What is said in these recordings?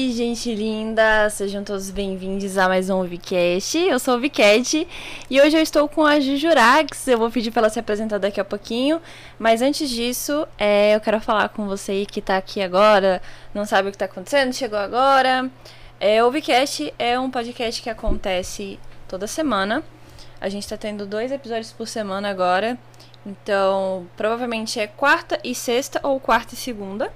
E gente linda, sejam todos bem-vindos a mais um Vcast. Eu sou o Vicat e hoje eu estou com a Jujurax. Eu vou pedir para ela se apresentar daqui a pouquinho, mas antes disso, é, eu quero falar com você que está aqui agora, não sabe o que está acontecendo, chegou agora. É, o Vcast é um podcast que acontece toda semana. A gente está tendo dois episódios por semana agora, então provavelmente é quarta e sexta ou quarta e segunda.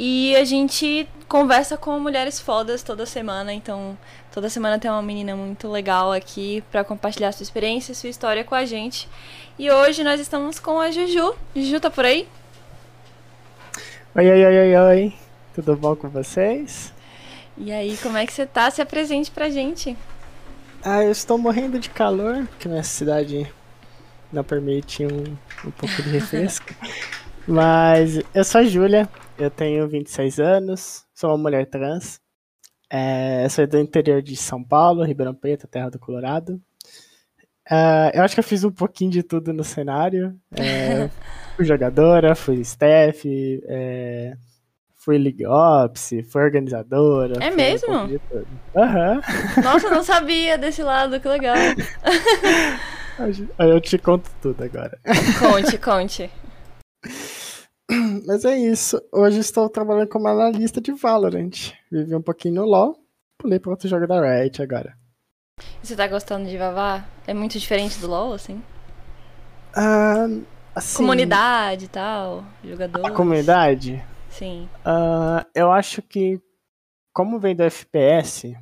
E a gente conversa com mulheres fodas toda semana, então toda semana tem uma menina muito legal aqui para compartilhar sua experiência, sua história com a gente. E hoje nós estamos com a Juju. Juju tá por aí? Oi, oi, oi, oi, oi. Tudo bom com vocês? E aí, como é que você tá? Se apresente pra gente. Ah, eu estou morrendo de calor, porque minha cidade não permite um, um pouco de refresco. Mas eu sou a Júlia, eu tenho 26 anos, sou uma mulher trans. É, sou do interior de São Paulo, Ribeirão Preto, terra do Colorado. Uh, eu acho que eu fiz um pouquinho de tudo no cenário. É, fui jogadora, fui staff, é, fui League Ops, fui organizadora. É mesmo? Um uhum. Nossa, não sabia desse lado, que legal. eu te conto tudo agora. Conte, conte. Mas é isso. Hoje estou trabalhando como analista de Valorant. Vivi um pouquinho no LoL, pulei para outro jogo da Riot agora. Você tá gostando de Vavá? É muito diferente do LoL, assim? Ah, assim comunidade e tal, jogadores. A comunidade? Sim. Uh, eu acho que, como vem do FPS,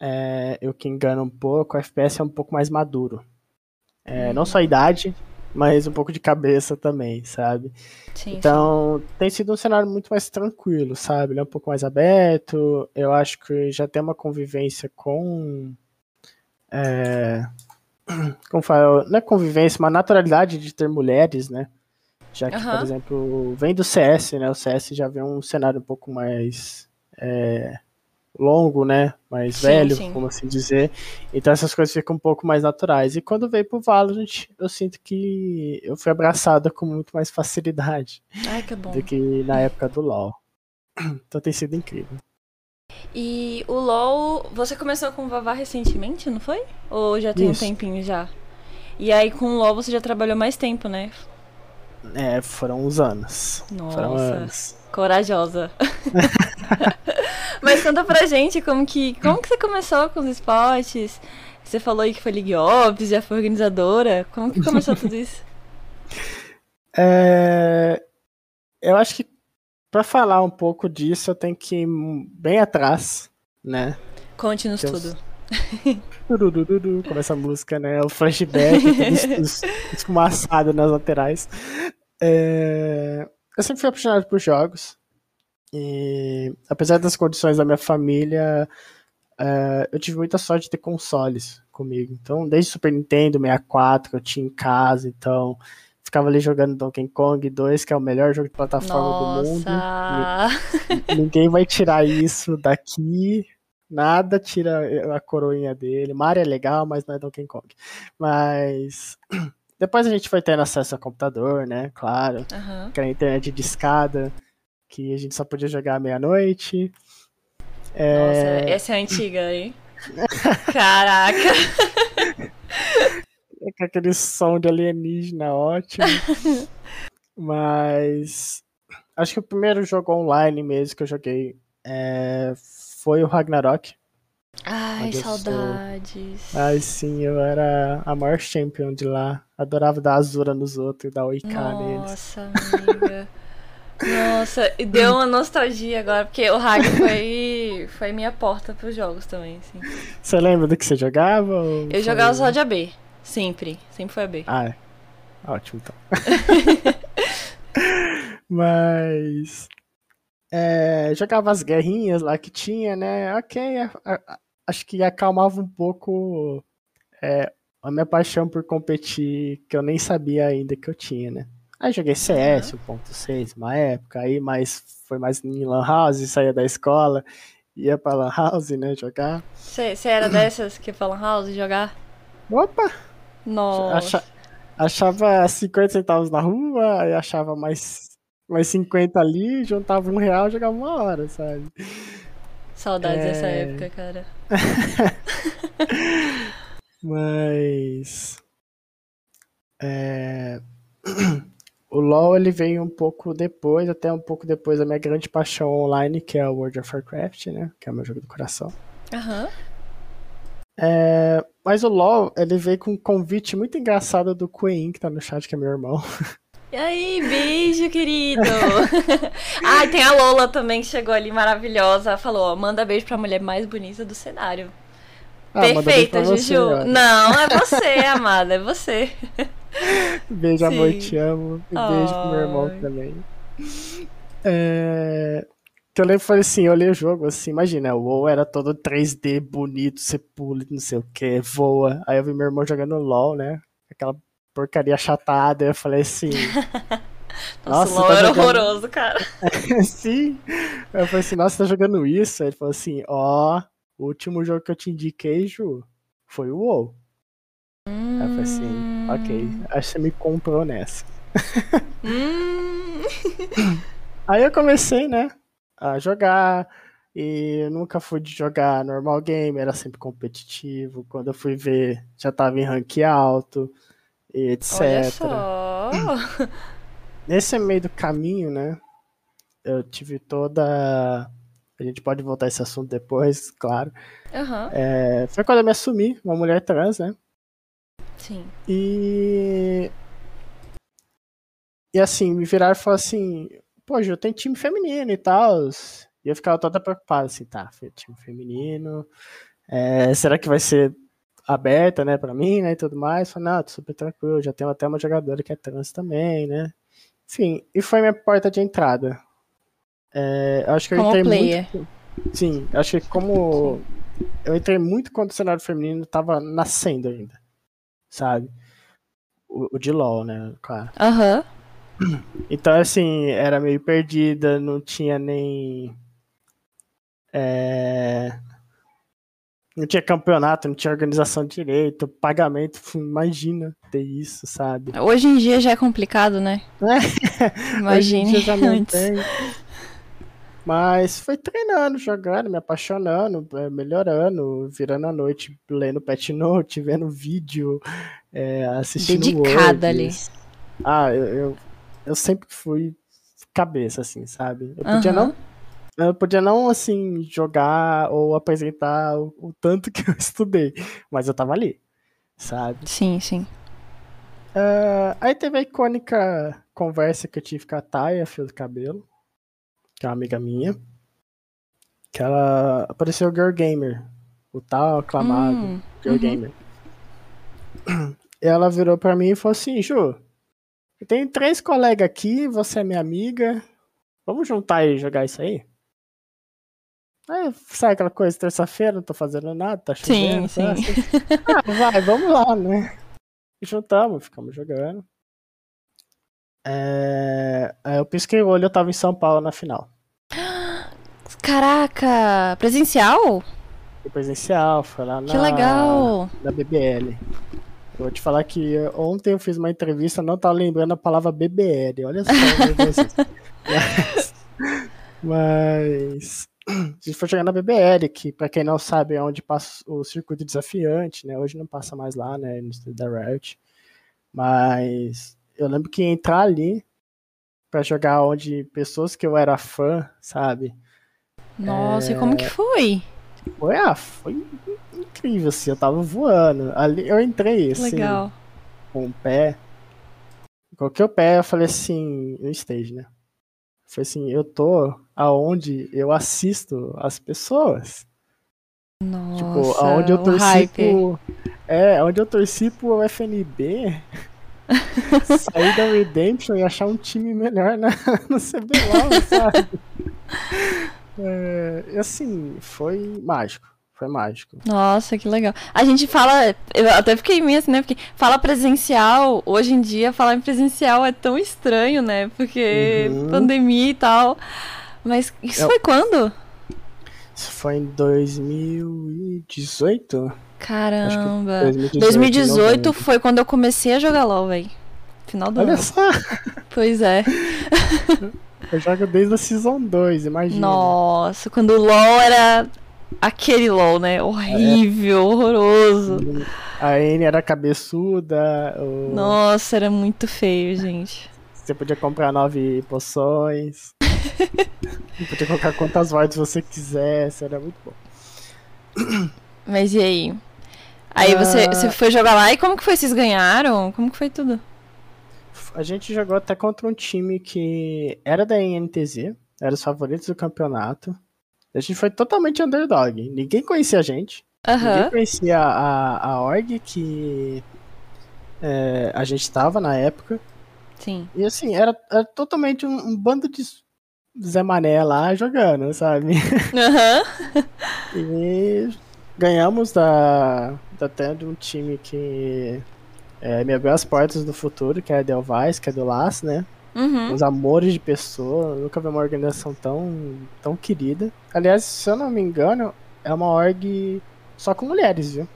é, eu que engano um pouco, o FPS é um pouco mais maduro. É, hum. Não só a idade, mas um pouco de cabeça também, sabe? Sim, então, sim. tem sido um cenário muito mais tranquilo, sabe? Ele é um pouco mais aberto. Eu acho que já tem uma convivência com. É, como fala? Não é convivência, uma naturalidade de ter mulheres, né? Já que, uhum. por exemplo, vem do CS, né? O CS já vem um cenário um pouco mais. É, longo, né? Mais sim, velho, sim. como assim dizer. Então essas coisas ficam um pouco mais naturais. E quando veio pro Valorant, eu sinto que eu fui abraçada com muito mais facilidade. Ai, que bom. Do que na época do LoL. Então tem sido incrível. E o LoL, você começou com o Vavá recentemente, não foi? Ou já tem Isso. um tempinho já? E aí com o LoL você já trabalhou mais tempo, né? É, foram uns anos. Nossa, foram anos. corajosa. Mas conta pra gente como que, como que você começou com os esportes? Você falou aí que foi League Ops, já foi organizadora. Como que começou tudo isso? É, eu acho que para falar um pouco disso eu tenho que ir bem atrás, né? Conte-nos tudo. Eu... Começa a música, né? O flashback, tudo esfumaçado nas laterais. É... Eu sempre fui apaixonado por jogos. E apesar das condições da minha família, uh, eu tive muita sorte de ter consoles comigo. Então, desde Super Nintendo 64 eu tinha em casa, então ficava ali jogando Donkey Kong 2, que é o melhor jogo de plataforma Nossa. do mundo. Ninguém vai tirar isso daqui. Nada tira a coroinha dele. Mario é legal, mas não é Donkey Kong. Mas depois a gente foi tendo acesso a computador, né? Claro. Uhum. Que era internet de escada que a gente só podia jogar à meia-noite. É... Nossa, essa é antiga, hein? Caraca! É com aquele som de alienígena ótimo. Mas acho que o primeiro jogo online mesmo que eu joguei é... foi o Ragnarok. Ai, saudades. Sou... Ai, sim, eu era a maior champion de lá. Adorava dar azura nos outros e dar oi neles. Nossa, amiga. Nossa, e deu uma nostalgia agora, porque o Hag foi, foi minha porta pros jogos também, assim. Você lembra do que você jogava? Eu foi... jogava só de AB, sempre. Sempre foi AB. Ah, é. Ótimo, então. Mas. É, jogava as guerrinhas lá que tinha, né? Ok, acho que acalmava um pouco é, a minha paixão por competir, que eu nem sabia ainda que eu tinha, né? Aí joguei CS uhum. 1.6 uma época, aí mais, foi mais em Lan House, saía da escola, ia pra Lan House, né, jogar. Você era dessas que ia pra Lan House jogar? Opa! Nossa! Acha, achava 50 centavos na rua, aí achava mais mais 50 ali, juntava um real e jogava uma hora, sabe? Saudades é... dessa época, cara. Mas. É... O LoL ele veio um pouco depois, até um pouco depois da minha grande paixão online, que é o World of Warcraft, né? Que é o meu jogo do coração. Aham. Uhum. É, mas o LoL, ele veio com um convite muito engraçado do Queen, que tá no chat, que é meu irmão. E aí, beijo, querido! ah, tem a Lola também que chegou ali maravilhosa. Falou, ó, manda beijo pra mulher mais bonita do cenário. Ah, Perfeita, Juju. Você, Não, é você, amada, é você. Beijo, Sim. amor, te amo. E beijo pro meu irmão também. É... Que eu lembro falei assim, eu olhei o jogo assim, imagina, o WoW era todo 3D, bonito, você pula, não sei o que, voa. Aí eu vi meu irmão jogando LOL, né? Aquela porcaria chatada, eu falei assim. nossa, nossa LOL tá era jogando... horroroso, cara. Sim. Eu falei assim, nossa, tá jogando isso? Aí ele falou assim, ó, oh, o último jogo que eu te indiquei, Ju, foi o WoW. Hum... Aí eu falei assim, ok, hum. acho que você me comprou nessa. Hum... Aí eu comecei, né, a jogar, e eu nunca fui de jogar normal game, era sempre competitivo. Quando eu fui ver, já tava em rank alto, e etc. Olha só. Nesse meio do caminho, né, eu tive toda a gente pode voltar a esse assunto depois, claro. Uhum. É, foi quando eu me assumi, uma mulher trans, né? Sim. E. E assim, me viraram e falaram assim: pô, eu tenho time feminino e tal. E eu ficava toda preocupada, assim, tá, time feminino. É, será que vai ser aberta, né, pra mim, né, e tudo mais? Falei, não, tô super tranquilo, já tenho até uma jogadora que é trans também, né? Enfim, e foi minha porta de entrada. É, acho que eu como entrei player. muito. Sim, acho que como. Eu entrei muito quando o cenário feminino tava nascendo ainda. Sabe? O, o de LOL, né? Claro. Aham. Uhum. Então, assim, era meio perdida, não tinha nem. É... Não tinha campeonato, não tinha organização direito, pagamento, imagina ter isso, sabe? Hoje em dia já é complicado, né? É. Antes. tem. Mas foi treinando, jogando, me apaixonando, é, melhorando, virando a noite, lendo pet note, vendo vídeo, é, assistindo Dedicada ali. Ah, eu, eu, eu, sempre fui cabeça, assim, sabe? Eu podia não. Eu podia não, assim, jogar ou apresentar o, o tanto que eu estudei, mas eu tava ali, sabe? Sim, sim. Uh, aí teve a icônica conversa que eu tive com a Taya, fio do cabelo que é uma amiga minha, que ela apareceu Girl Gamer, o tal aclamado hum, Girl uhum. Gamer. E ela virou pra mim e falou assim, Ju, eu tenho três colegas aqui, você é minha amiga, vamos juntar e jogar isso aí? Aí sai aquela coisa, terça-feira, não tô fazendo nada, tá chovendo. Sim, sim. Assim. Ah, vai, vamos lá, né? E juntamos, ficamos jogando. É... Eu pisquei o olho, eu tava em São Paulo na final. Caraca! Presencial? Foi presencial, foi lá na, que legal. na BBL. Eu vou te falar que ontem eu fiz uma entrevista, não tava lembrando a palavra BBL. Olha só. mas, mas a gente foi chegar na BBL, que pra quem não sabe é onde passa o circuito desafiante, né? Hoje não passa mais lá, né? No estúdio da Riot. Mas eu lembro que entrar ali para jogar onde pessoas que eu era fã, sabe? Nossa, é... e como que foi? Foi, ah, foi incrível, assim, eu tava voando. Ali eu entrei, assim, Legal. com o pé. Coloquei o pé, eu falei assim, no stage, né? Foi assim, eu tô aonde eu assisto as pessoas. Nossa, tipo, aonde eu torci pro. É, onde eu torci pro FNB. sair da Redemption e achar um time melhor na, no CBLOL, sabe? É, assim, foi mágico. Foi mágico. Nossa, que legal. A gente fala, eu até fiquei meio assim, né? Porque fala presencial, hoje em dia falar em presencial é tão estranho, né? Porque uhum. pandemia e tal. Mas isso eu... foi quando? Isso foi em 2018? Caramba. 2018, 2018 foi quando eu comecei a jogar LOL, velho. Final do Olha ano. só, Pois é. eu jogo desde a Season 2, imagina. Nossa, quando o LOL era aquele LOL, né? Horrível, horroroso. A N era cabeçuda, o- Nossa, era muito feio, gente. você podia comprar nove poções. podia colocar quantas voids você quisesse, era muito bom. Mas e aí? Aí você, Ah. você foi jogar lá e como que foi? Vocês ganharam? Como que foi tudo? A gente jogou até contra um time que era da NTZ, era os favoritos do campeonato. A gente foi totalmente underdog. Ninguém conhecia a gente. Ninguém conhecia a, a org que é, a gente estava na época. Sim. E assim, era, era totalmente um, um bando de Zé Mané lá jogando, sabe? Aham. E ganhamos da, da até de um time que é, me abriu as portas do futuro, que é a Delvais, que é do LAS, né? Uhum. Uns amores de pessoa. Nunca vi uma organização tão, tão querida. Aliás, se eu não me engano, é uma org só com mulheres, viu?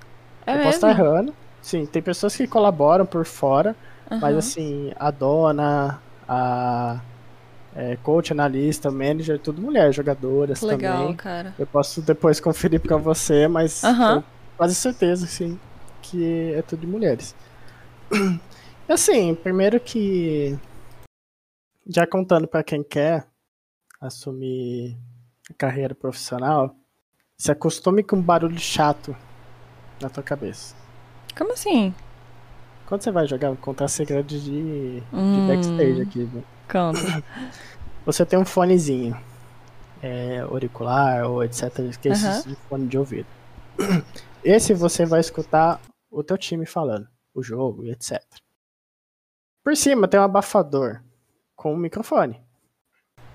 É eu posso estar errando. Sim, tem pessoas que colaboram por fora, mas Aham. assim, a dona, a é, coach, analista, manager, tudo mulher, jogadoras legal, também. cara. Eu posso depois conferir pra você, mas Aham. eu quase certeza, sim, que é tudo de mulheres. Assim, primeiro que já contando pra quem quer assumir a carreira profissional, se acostume com um barulho chato na tua cabeça. Como assim? Quando você vai jogar, vou contar segredos de, de Hum. backstage aqui, viu? Conta. Você tem um fonezinho, é, auricular ou etc, que é Aham. de fone de ouvido. Esse você vai escutar o teu time falando, o jogo e etc. Por cima tem um abafador com um microfone.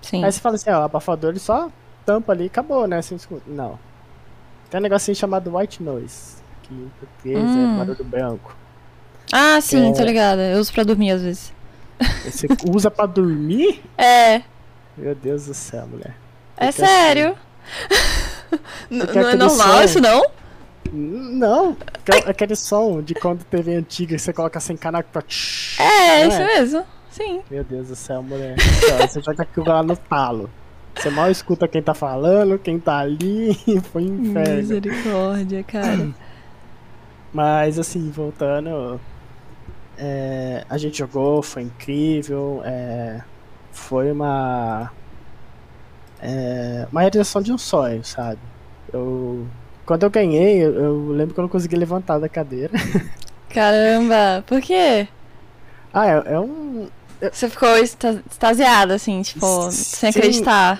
Sim. Aí você fala assim, ó, o abafador ele só tampa ali e acabou, né? Você escuta. Não. Tem um negocinho chamado white noise, que em português Hum. é barulho branco. Ah, sim, É. tô ligada. Eu uso pra dormir às vezes. Você usa pra dormir? É, Meu Deus do céu, mulher. é assim, sério. Não é normal som- isso, não? Não, aquele- aquele som de quando TV antiga que você coloca sem canaco pra. É, Não isso mesmo. Sim. Meu Deus do céu, mulher. Então, Você joga aquilo lá no talo. Você mal escuta quem tá falando, quem tá ali. Foi um inferno. Misericórdia, cara. Mas assim, voltando. É, a gente jogou, foi incrível. é, foi uma. é, uma realização de um sonho, sabe? Eu. Quando eu ganhei, eu, eu lembro que eu não consegui levantar da cadeira. Caramba, por quê? Ah, é, é um. Você ficou exta- extasiada, assim, tipo, sem Sim. acreditar.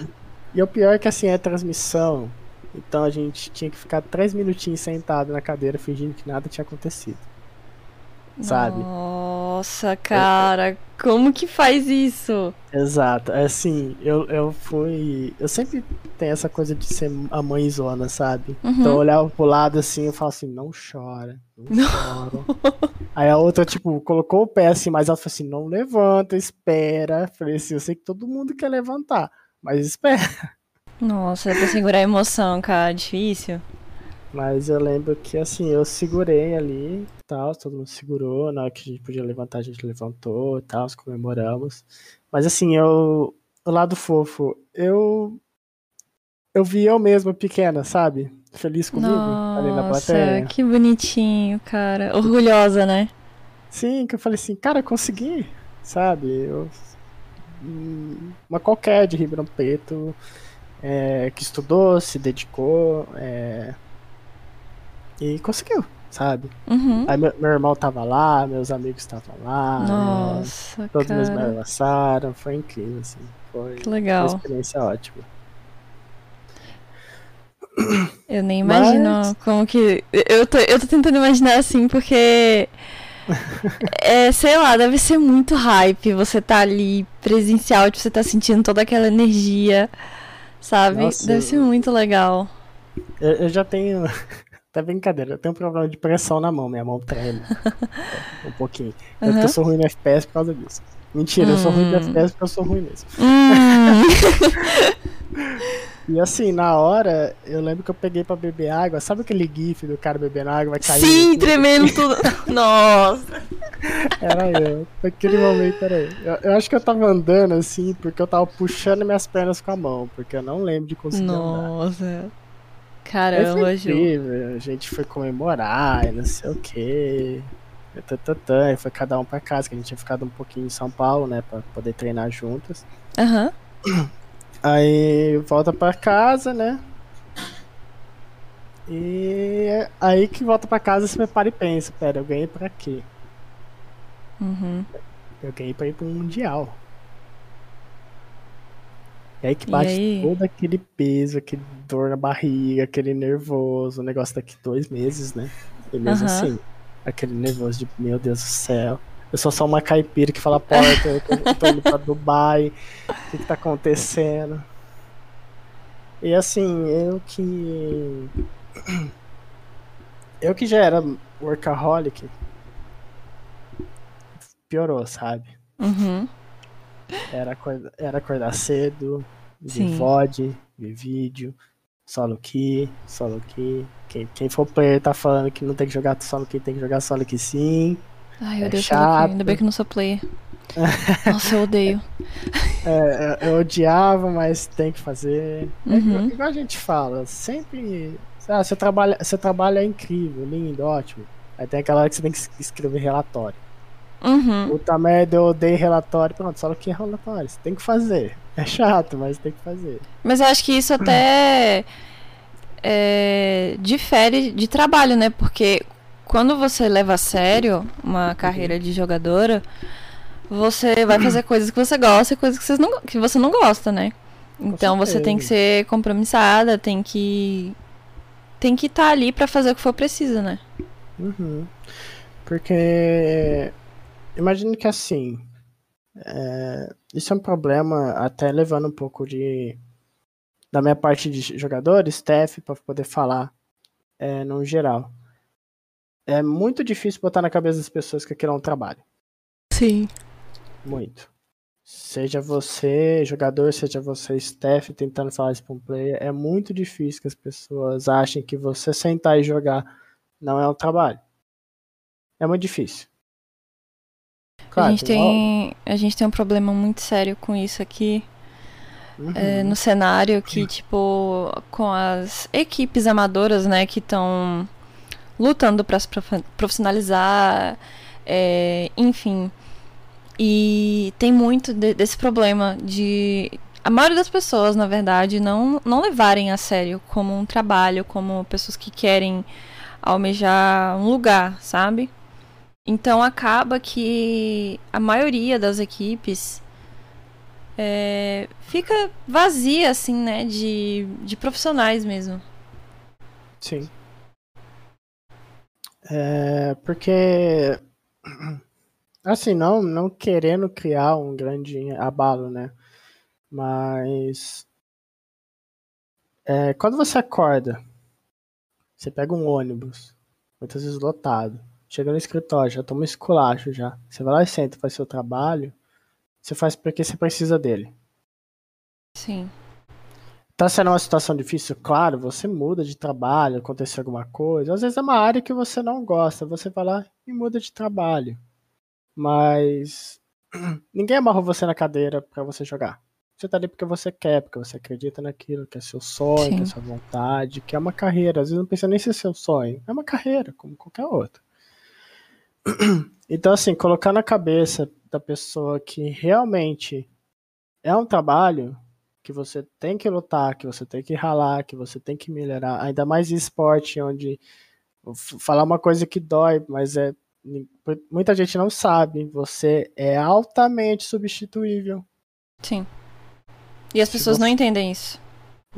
E o pior é que assim é transmissão. Então a gente tinha que ficar três minutinhos sentado na cadeira fingindo que nada tinha acontecido. Sabe? Nossa, cara, como que faz isso? Exato. É Assim, eu, eu fui. Eu sempre tenho essa coisa de ser a mãezona, sabe? Uhum. Então eu olhava pro lado assim eu falo assim, não chora, não chora. Aí a outra, tipo, colocou o pé assim, mas ela falou assim, não levanta, espera. Falei assim, eu sei que todo mundo quer levantar, mas espera. Nossa, é pra segurar a emoção, cara, difícil. Mas eu lembro que assim, eu segurei ali tal, todo mundo segurou, na hora que a gente podia levantar, a gente levantou e tal, comemoramos. Mas assim, eu. O lado fofo, eu. Eu vi eu mesma pequena, sabe? Feliz comigo ali na Nossa, plateia. que bonitinho, cara. Orgulhosa, né? Sim, que eu falei assim, cara, consegui, sabe? Eu, uma qualquer de Ribeirão Preto é, que estudou, se dedicou é, e conseguiu, sabe? Uhum. Aí meu, meu irmão tava lá, meus amigos estavam lá, Nossa, todos meus me cara. abraçaram, foi incrível, assim, foi Que uma legal. experiência ótima. Eu nem imagino Mas- como que. Eu tô, eu tô tentando imaginar assim, porque. É, sei lá, deve ser muito hype você tá ali presencial, tipo, você tá sentindo toda aquela energia, sabe? Nossa, deve ser muito legal. Eu, eu já tenho. Até brincadeira, eu tenho um problema de pressão na mão, minha mão treme. um pouquinho. Eu, Aham. eu sou ruim no FPS por causa disso. Mentira, eu sou ruim no Hum. FPS porque eu sou ruim mesmo. Hum. E assim, na hora, eu lembro que eu peguei pra beber água. Sabe aquele gif do cara bebendo água, vai cair? Sim, tremendo tudo. Nossa! Era eu. Naquele momento era eu. eu. eu. acho que eu tava andando assim, porque eu tava puxando minhas pernas com a mão, porque eu não lembro de conseguir Nossa. andar. Caramba, foi incrível. A gente foi comemorar e não sei o quê. E foi cada um pra casa, que a gente tinha ficado um pouquinho em São Paulo, né, pra poder treinar juntas. Aham. Uhum. Aí volta pra casa, né? E aí que volta pra casa você prepara e pensa, pera, eu ganhei pra quê? Uhum. Eu ganhei pra ir pro Mundial. E aí que bate aí? todo aquele peso, aquele dor na barriga, aquele nervoso, o negócio daqui dois meses, né? E mesmo uhum. assim, aquele nervoso de meu Deus do céu. Eu sou só uma caipira que fala porta, eu tô, eu tô indo pra Dubai, o que, que tá acontecendo? E assim, eu que. Eu que já era workaholic, piorou, sabe? Uhum. Era, acordar, era acordar cedo, ver VOD, ver vídeo, solo key, solo key. Quem, quem for player tá falando que não tem que jogar solo key, tem que jogar solo key sim. Ai, eu é chato. Ainda bem que não sou player. Nossa, eu odeio. É, eu, eu, odiava, mas tem que fazer. É uhum. É, igual a gente fala, sempre. Ah, seu, trabalho, seu trabalho é incrível, lindo, ótimo. Aí tem aquela hora que você tem que escrever relatório. Uhum. Puta merda, eu odeio relatório. Pronto, só que é relatório. Você tem que fazer. É chato, mas tem que fazer. Mas eu acho que isso até é, difere de trabalho, né? Porque quando você leva a sério uma carreira de jogadora, você vai fazer coisas que você gosta e coisas que você não, que você não gosta, né? Então você tem que ser compromissada, tem que tem que estar tá ali para fazer o que for preciso, né? Uhum. Porque imagino que assim, é, isso é um problema até levando um pouco de da minha parte de jogador, staff, para poder falar é, no geral é muito difícil botar na cabeça das pessoas que aquilo é um trabalho. Sim. Muito. Seja você jogador, seja você staff tentando falar isso para um player, é muito difícil que as pessoas achem que você sentar e jogar não é um trabalho. É muito difícil. Claro, a, gente tem, a gente tem um problema muito sério com isso aqui. Uhum. É, no cenário que, tipo, com as equipes amadoras, né, que estão lutando para se profissionalizar, é, enfim. E tem muito de, desse problema de a maioria das pessoas, na verdade, não, não levarem a sério como um trabalho, como pessoas que querem almejar um lugar, sabe? Então acaba que a maioria das equipes é, fica vazia, assim, né? De, de profissionais mesmo. Sim. É, porque assim, não, não querendo criar um grande abalo, né? Mas é, quando você acorda, você pega um ônibus, muitas vezes lotado, chega no escritório, já toma um esculacho já. Você vai lá e senta, faz seu trabalho, você faz porque você precisa dele. Sim. Tá sendo uma situação difícil? Claro, você muda de trabalho, aconteceu alguma coisa. Às vezes é uma área que você não gosta, você vai lá e muda de trabalho. Mas ninguém amarrou você na cadeira para você jogar. Você tá ali porque você quer, porque você acredita naquilo, que é seu sonho, Sim. que é sua vontade, que é uma carreira. Às vezes não pensa nem se é seu sonho. É uma carreira, como qualquer outra. Então, assim, colocar na cabeça da pessoa que realmente é um trabalho, que você tem que lutar, que você tem que ralar, que você tem que melhorar, ainda mais em esporte, onde falar uma coisa que dói, mas é muita gente não sabe, você é altamente substituível. Sim. E as pessoas você... não entendem isso.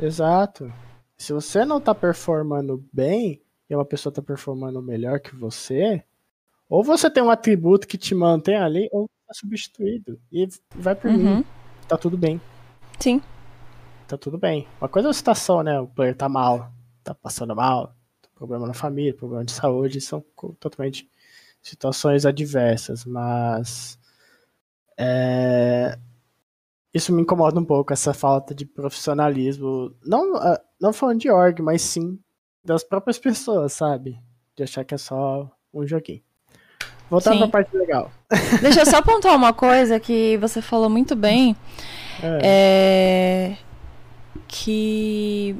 Exato. Se você não tá performando bem e uma pessoa tá performando melhor que você, ou você tem um atributo que te mantém ali, ou tá substituído. E vai por uhum. mim. Tá tudo bem. Sim tá tudo bem. Uma coisa é a situação, né? O player tá mal, tá passando mal, problema na família, problema de saúde, são totalmente situações adversas, mas é, isso me incomoda um pouco, essa falta de profissionalismo. Não, uh, não falando de org, mas sim das próprias pessoas, sabe? De achar que é só um joguinho. Voltando pra parte legal. Deixa eu só pontuar uma coisa que você falou muito bem. É. é... Que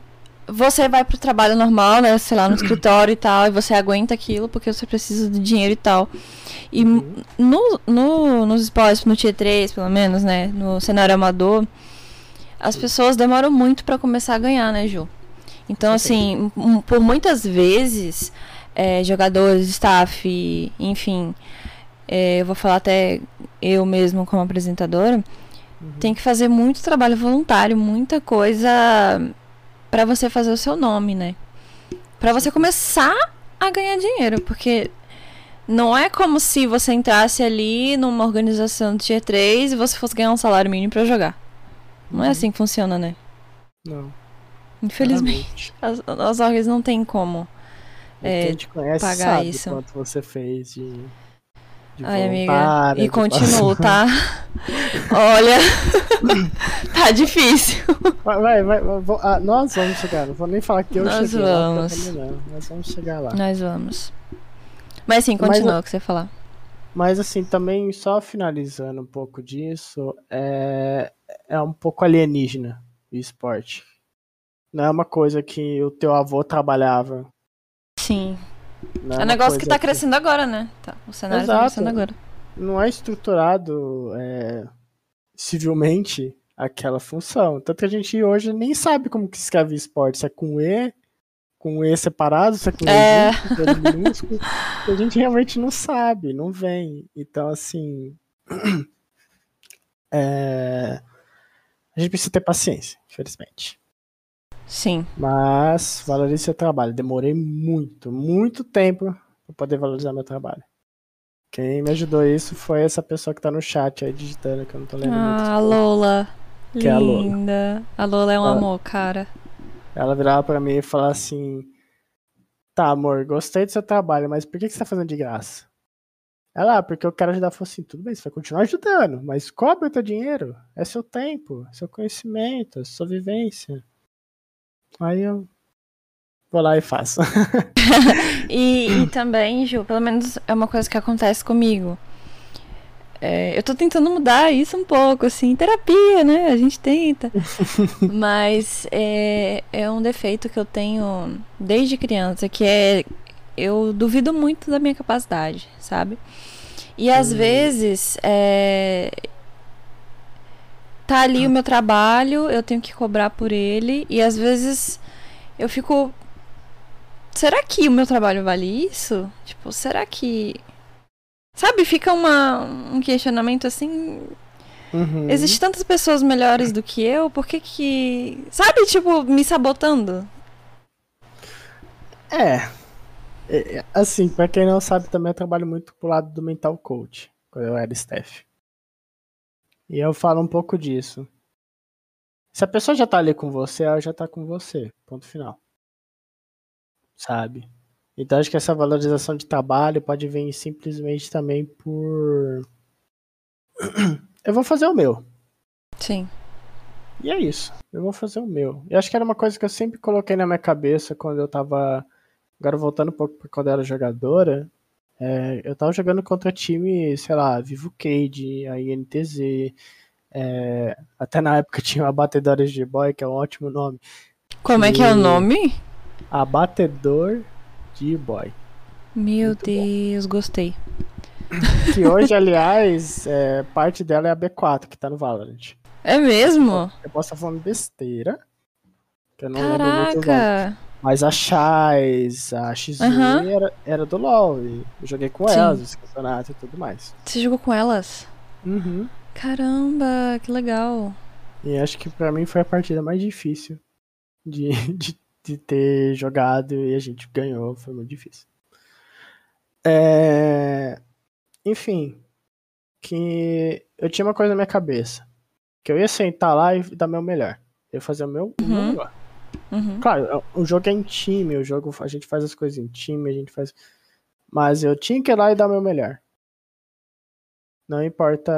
você vai pro trabalho normal, né? Sei lá, no escritório e tal, e você aguenta aquilo porque você precisa de dinheiro e tal. E uhum. no, no, nos esportes, no Tier 3, pelo menos, né? No cenário amador, as pessoas demoram muito para começar a ganhar, né, Ju? Então, assim, por muitas vezes, é, jogadores, staff, enfim, é, eu vou falar até eu mesmo como apresentadora, uhum. tem que fazer muito trabalho voluntário, muita coisa para você fazer o seu nome, né? Para você começar a ganhar dinheiro, porque não é como se você entrasse ali numa organização de Tier 3 e você fosse ganhar um salário mínimo para jogar. Não é uhum. assim que funciona, né? Não. Infelizmente, as, as orgs não tem como é, conhece, pagar sabe isso. quanto você fez de, de Ai, amiga, e continuo, tá? Olha, tá difícil. Vai, vai, vai vou, ah, nós vamos chegar, não vou nem falar que eu nós cheguei vamos. lá, não, nós vamos chegar lá. Nós vamos. Mas sim, continua o que você falar. Mas assim, também só finalizando um pouco disso, é, é um pouco alienígena o esporte. Não é uma coisa que o teu avô trabalhava. Sim. Não é, é um negócio que tá que... crescendo agora, né? Tá, o cenário tá Exato. tá crescendo agora. Não é estruturado é, civilmente aquela função. Tanto que a gente hoje nem sabe como que escreve esporte. Se é com E, com E separado, se é com é... E junto, é minúsculo. a gente realmente não sabe, não vem. Então, assim. É... A gente precisa ter paciência, infelizmente. Sim. Mas valorize seu trabalho. Demorei muito, muito tempo para poder valorizar meu trabalho. Quem me ajudou isso foi essa pessoa que tá no chat aí digitando, que eu não tô lendo ah, muito. Ah, Lola. Que Linda. É a Lola. A Lola é um ela, amor, cara. Ela virava pra mim e falava assim: Tá, amor, gostei do seu trabalho, mas por que, que você tá fazendo de graça? Ela, ah, porque eu quero ajudar. Falou assim: tudo bem, você vai continuar ajudando, mas cobre o teu dinheiro. É seu tempo, é seu conhecimento, é sua vivência. Aí eu vou lá e faço. e, e, também, Ju, pelo menos é uma coisa que acontece comigo. É, eu tô tentando mudar isso um pouco, assim, terapia, né? A gente tenta. Mas é, é um defeito que eu tenho desde criança, que é eu duvido muito da minha capacidade, sabe? E às uhum. vezes é, tá ali o meu trabalho, eu tenho que cobrar por ele, e às vezes eu fico. Será que o meu trabalho vale isso? Tipo, será que. Sabe, fica uma, um questionamento assim. Uhum. Existem tantas pessoas melhores do que eu, por que que. Sabe, tipo, me sabotando? É. é assim, pra quem não sabe, também eu trabalho muito pro lado do mental coach, quando eu era staff. E eu falo um pouco disso. Se a pessoa já tá ali com você, ela já tá com você. Ponto final. Sabe? Então acho que essa valorização de trabalho pode vir simplesmente também por. eu vou fazer o meu. Sim. E é isso. Eu vou fazer o meu. E acho que era uma coisa que eu sempre coloquei na minha cabeça quando eu tava. Agora voltando um pouco pra quando eu era jogadora. É, eu tava jogando contra time, sei lá, Vivo Cade, a INTZ. É, até na época tinha o Abatedor de Boy, que é um ótimo nome. Como e... é que é o nome? Abatedor de Boy. Meu Muito Deus, bom. gostei. Que hoje, aliás, é, parte dela é a B4, que tá no Valorant. É mesmo? Eu posso estar falando besteira. Que eu não Caraca! Mas a Chaz, a X uhum. era, era do LoL. E eu joguei com Sim. elas, os campeonatos e tudo mais. Você jogou com elas? Uhum. Caramba, que legal. E acho que pra mim foi a partida mais difícil de, de, de ter jogado e a gente ganhou. Foi muito difícil. É... Enfim, que eu tinha uma coisa na minha cabeça. Que eu ia sentar lá e dar meu melhor. Eu ia fazer o meu, uhum. o meu uhum. melhor. Uhum. Claro, o jogo é em time, o jogo a gente faz as coisas em time, a gente faz. Mas eu tinha que ir lá e dar o meu melhor. Não importa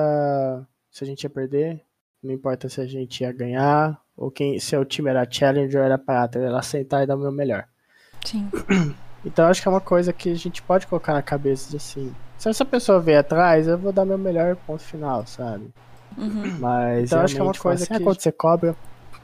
se a gente ia perder, Não importa se a gente ia ganhar, ou quem, se o time era challenger ou era prata, eu ia lá sentar e dar o meu melhor. Sim. Então acho que é uma coisa que a gente pode colocar na cabeça de assim. Se essa pessoa vier atrás, eu vou dar meu melhor ponto final, sabe? Uhum. Mas então acho que é uma coisa assim, que. quando você cobra,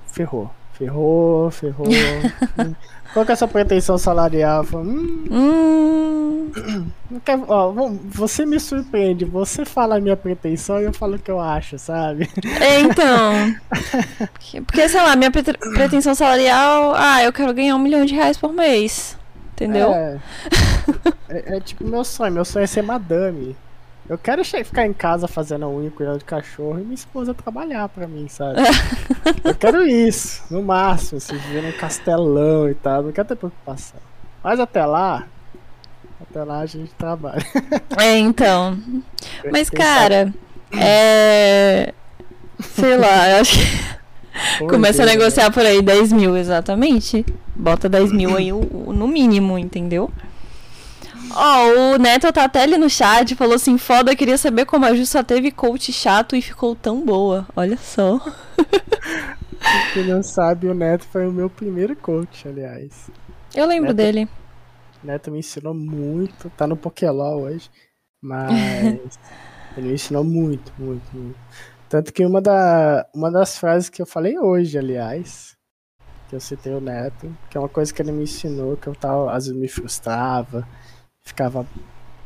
ferrou. Ferrou, ferrou. Qual que é essa pretensão salarial? Hum, Hum, não quer- ó, você me surpreende, você fala a minha pretensão e eu falo o que eu acho, sabe? é, então. Porque, sei lá, minha pre- pretensão salarial. Ah, eu quero ganhar um milhão de reais por mês. Entendeu? É, é, é tipo meu sonho, meu sonho é ser madame. Eu quero ficar em casa fazendo a unha, cuidando de cachorro e minha esposa trabalhar pra mim, sabe? eu quero isso, no máximo, assim, viver num castelão e tal, não quero ter preocupação. Mas até lá, até lá a gente trabalha. É, então. Mas, cara, é. Sei lá, eu acho que. Começa a Deus, negociar por aí 10 mil, exatamente. Bota 10 mil aí o- o- no mínimo, entendeu? Ó, o Neto tá até ali no chat, falou assim, foda, queria saber como a Ju só teve coach chato e ficou tão boa. Olha só. Quem não sabe, o Neto foi o meu primeiro coach, aliás. Eu lembro Neto- dele. O Neto me ensinou muito, tá no Pokélol hoje, mas ele me ensinou muito, muito, muito. Tanto que uma, da, uma das frases que eu falei hoje, aliás, que eu citei o Neto, que é uma coisa que ele me ensinou, que eu tava, às vezes me frustrava, ficava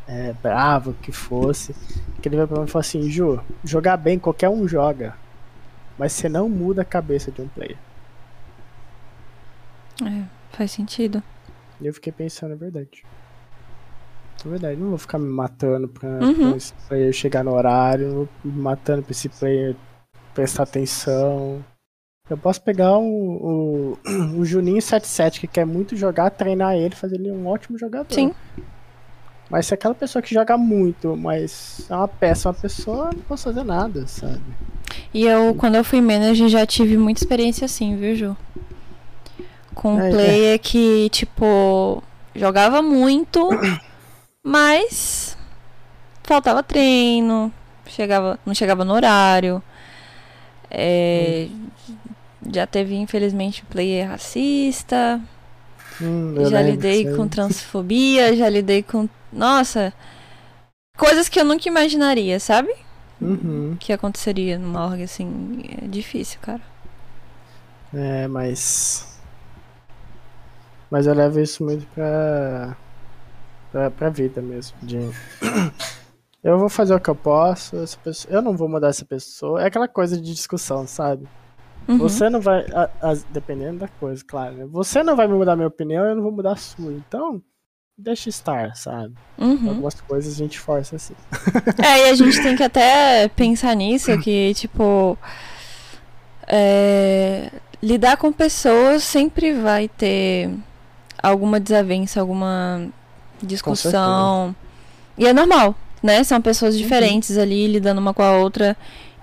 é, bravo, que fosse, que ele veio pra mim e falou assim, Ju, jogar bem qualquer um joga, mas você não muda a cabeça de um player. É, faz sentido. E eu fiquei pensando, é verdade. É verdade, não vou ficar me matando pra, Uhum. pra esse player chegar no horário, não vou me matando pra esse player prestar atenção. Eu posso pegar o, o, o Juninho 77 que quer muito jogar, treinar ele, fazer ele um ótimo jogador. Sim. Mas se é aquela pessoa que joga muito, mas é uma péssima pessoa, eu não posso fazer nada, sabe? E eu, quando eu fui manager, já tive muita experiência assim, viu, Ju? Com um É, é. player que, tipo, jogava muito, mas faltava treino, chegava, não chegava no horário. É, Já teve, infelizmente, player racista. Hum, já lidei com transfobia, já lidei com. Nossa! Coisas que eu nunca imaginaria, sabe? Uhum. Que aconteceria numa org assim. É difícil, cara. É, mas. Mas eu levo isso muito pra. pra, pra vida mesmo. De... Eu vou fazer o que eu posso, essa pessoa- eu não vou mudar essa pessoa. É aquela coisa de discussão, sabe? Uhum. Você não vai. a- as- dependendo da coisa, claro. Né? Você não vai me mudar minha opinião, eu não vou mudar a sua. Então, deixa estar, sabe? Uhum. Algumas coisas a gente força assim. É, e a gente tem que até pensar nisso, que, tipo. é, lidar com pessoas sempre vai ter alguma desavença, alguma discussão. E é normal, né? São pessoas diferentes ali lidando uma com a outra.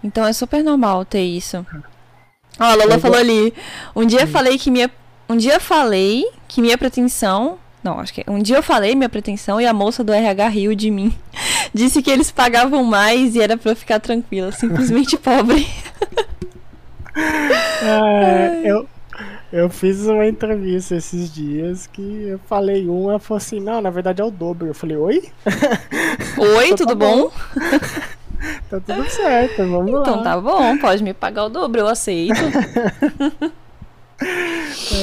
Então é super normal ter isso. Ó, a Lola Eu falou ali. Um dia Hum. falei que minha. Um dia falei que minha pretensão. Não, acho que. Um dia eu falei minha pretensão e a moça do RH riu de mim. Disse que eles pagavam mais e era pra eu ficar tranquila. Simplesmente pobre. É, eu, eu fiz uma entrevista esses dias que eu falei uma, falou assim, não, na verdade é o dobro. Eu falei, oi? Oi, Então tá tudo bom. bom? Tá tudo certo, vamos lá. Então tá bom, pode me pagar o dobro, eu aceito.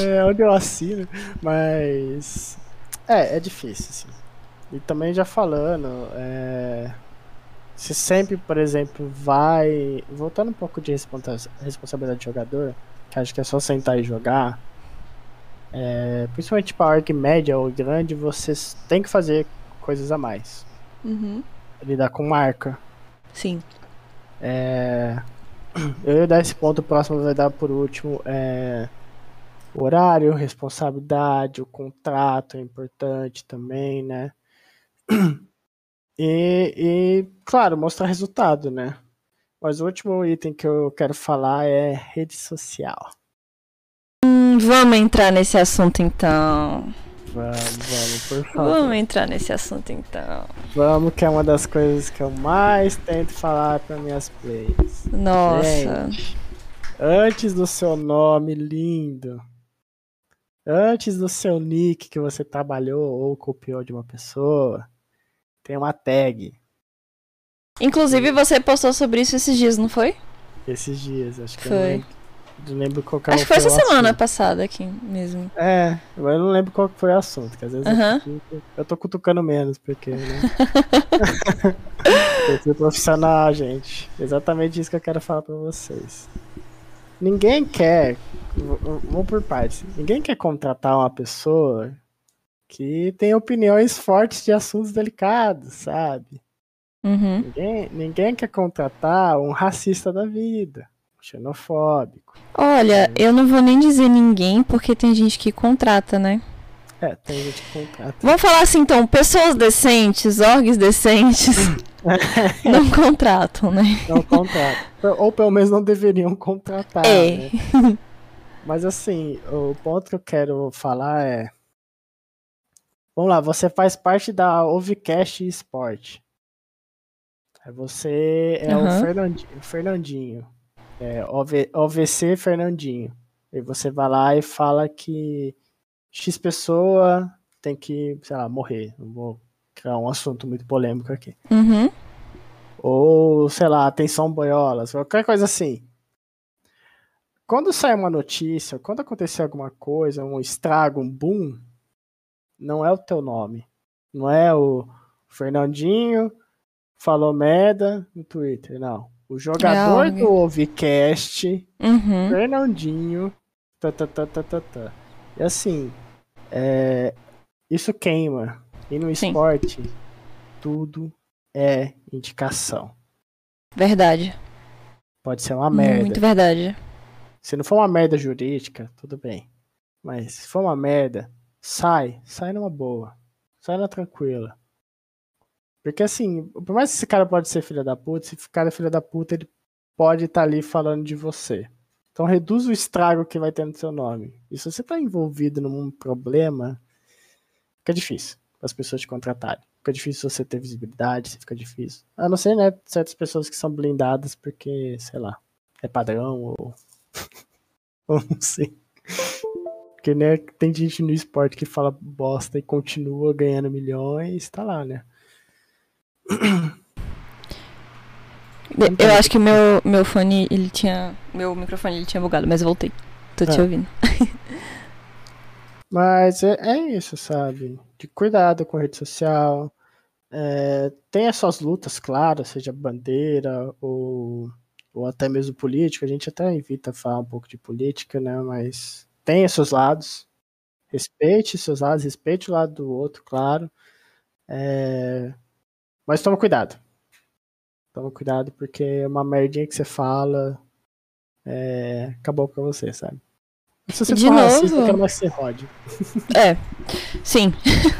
É, onde eu assino. Mas. É, é difícil, assim. E também já falando, é, se sempre, por exemplo, vai. Voltando um pouco de responsa- responsabilidade de jogador, que acho que é só sentar e jogar. é, principalmente para org média ou grande, vocês têm que fazer coisas a mais. Uhum. Lidar com marca. Sim. É, eu ia dar esse ponto, o próximo vai dar por último. É, horário, responsabilidade, o contrato é importante também, né? E, e, claro, mostrar resultado, né? Mas o último item que eu quero falar é rede social. Hum, vamos entrar nesse assunto então. Vamos, vamos, por favor. Vamos entrar nesse assunto então. Vamos, que é uma das coisas que eu mais tento falar para minhas players. Nossa. Gente, Antes do seu nome lindo, antes do seu nick que você trabalhou ou copiou de uma pessoa, tem uma tag. Inclusive, você postou sobre isso esses dias, não foi? Esses dias, acho que Foi. eu lembro, não lembro qual que Acho que foi essa semana assunto. passada aqui mesmo. É, mas eu não lembro qual foi o assunto, que às vezes eu, eu tô cutucando menos, porque, né? eu sou profissional, gente. Exatamente isso que eu quero falar pra vocês. Ninguém quer, vamos por partes, ninguém quer contratar uma pessoa que tem opiniões fortes de assuntos delicados, sabe? Uhum. Ninguém, ninguém quer contratar um racista da vida, um xenofóbico. Olha, eu não vou nem dizer ninguém, porque tem gente que contrata, né? É, tem gente que contrata. Vamos falar assim, então, pessoas decentes, orgs decentes, não contratam, né? Não contratam. Ou pelo menos não deveriam contratar. É. né? Mas assim, o ponto que eu quero falar é. Vamos lá, você faz parte da Ovcast Sport. Você é o Aham. Fernandinho. Fernandinho. É, OV, OVC Fernandinho. E você vai lá e fala que X pessoa tem que, sei lá, morrer. Não vou criar um assunto muito polêmico aqui. Uhum. Ou, sei lá, atenção boiolas, qualquer coisa assim. Quando sai uma notícia, quando acontecer alguma coisa, um estrago, um boom, não é o teu nome. Não é o Fernandinho falou merda no Twitter, não. O jogador alguém. do Ovcast, Uhum. Fernandinho, tá, tá, tá, tá, tá, tá. E assim, é, isso queima. E no Sim. esporte, tudo é indicação. Verdade. Pode ser uma merda. Muito verdade. Se não for uma merda jurídica, tudo bem. Mas se for uma merda, sai. Sai numa boa. Sai na tranquila. Porque assim, por mais que esse cara pode ser filho da puta, se esse cara é filho da puta, ele pode estar ali falando de você. Então reduz o estrago que vai ter no seu nome. E se você tá envolvido num problema, fica difícil as pessoas te contratarem. Fica difícil você ter visibilidade, fica difícil. A não ser, né, certas pessoas que são blindadas porque, sei lá, é padrão ou. ou não sei. Porque, né, tem gente no esporte que fala bosta e continua ganhando milhões, tá lá, né? Eu acho que meu, meu fone, ele tinha. Meu microfone ele tinha bugado, mas eu voltei. Tô te Ah. ouvindo. Mas é, é isso, sabe? De cuidado com a rede social. É, tem as suas lutas, claro, seja bandeira ou, ou até mesmo política. A gente até evita falar um pouco de política, né? Mas tem os seus lados. Respeite seus lados, respeite o lado do outro, claro. É, mas toma cuidado. Toma cuidado, porque é uma merdinha que você fala. É, acabou pra você, sabe? Se você De for racista, novo? eu quero mais que você rode. É, sim.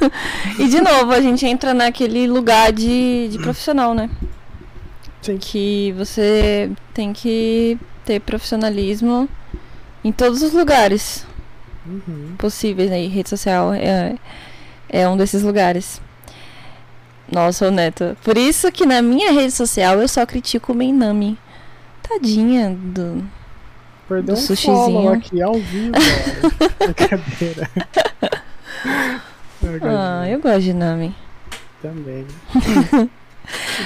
e de novo, a gente entra naquele lugar de, de profissional, né? Sim. Que você tem que ter profissionalismo em todos os lugares Uhum. possíveis, né? E rede social é, é um desses lugares. Nossa, ô Neto. Por isso que na minha rede social eu só critico o Meinami. Tadinha do. Perdeu Do um sushizinho. aqui ao vivo. Brincadeira. Ah, eu gosto de Nami. Também.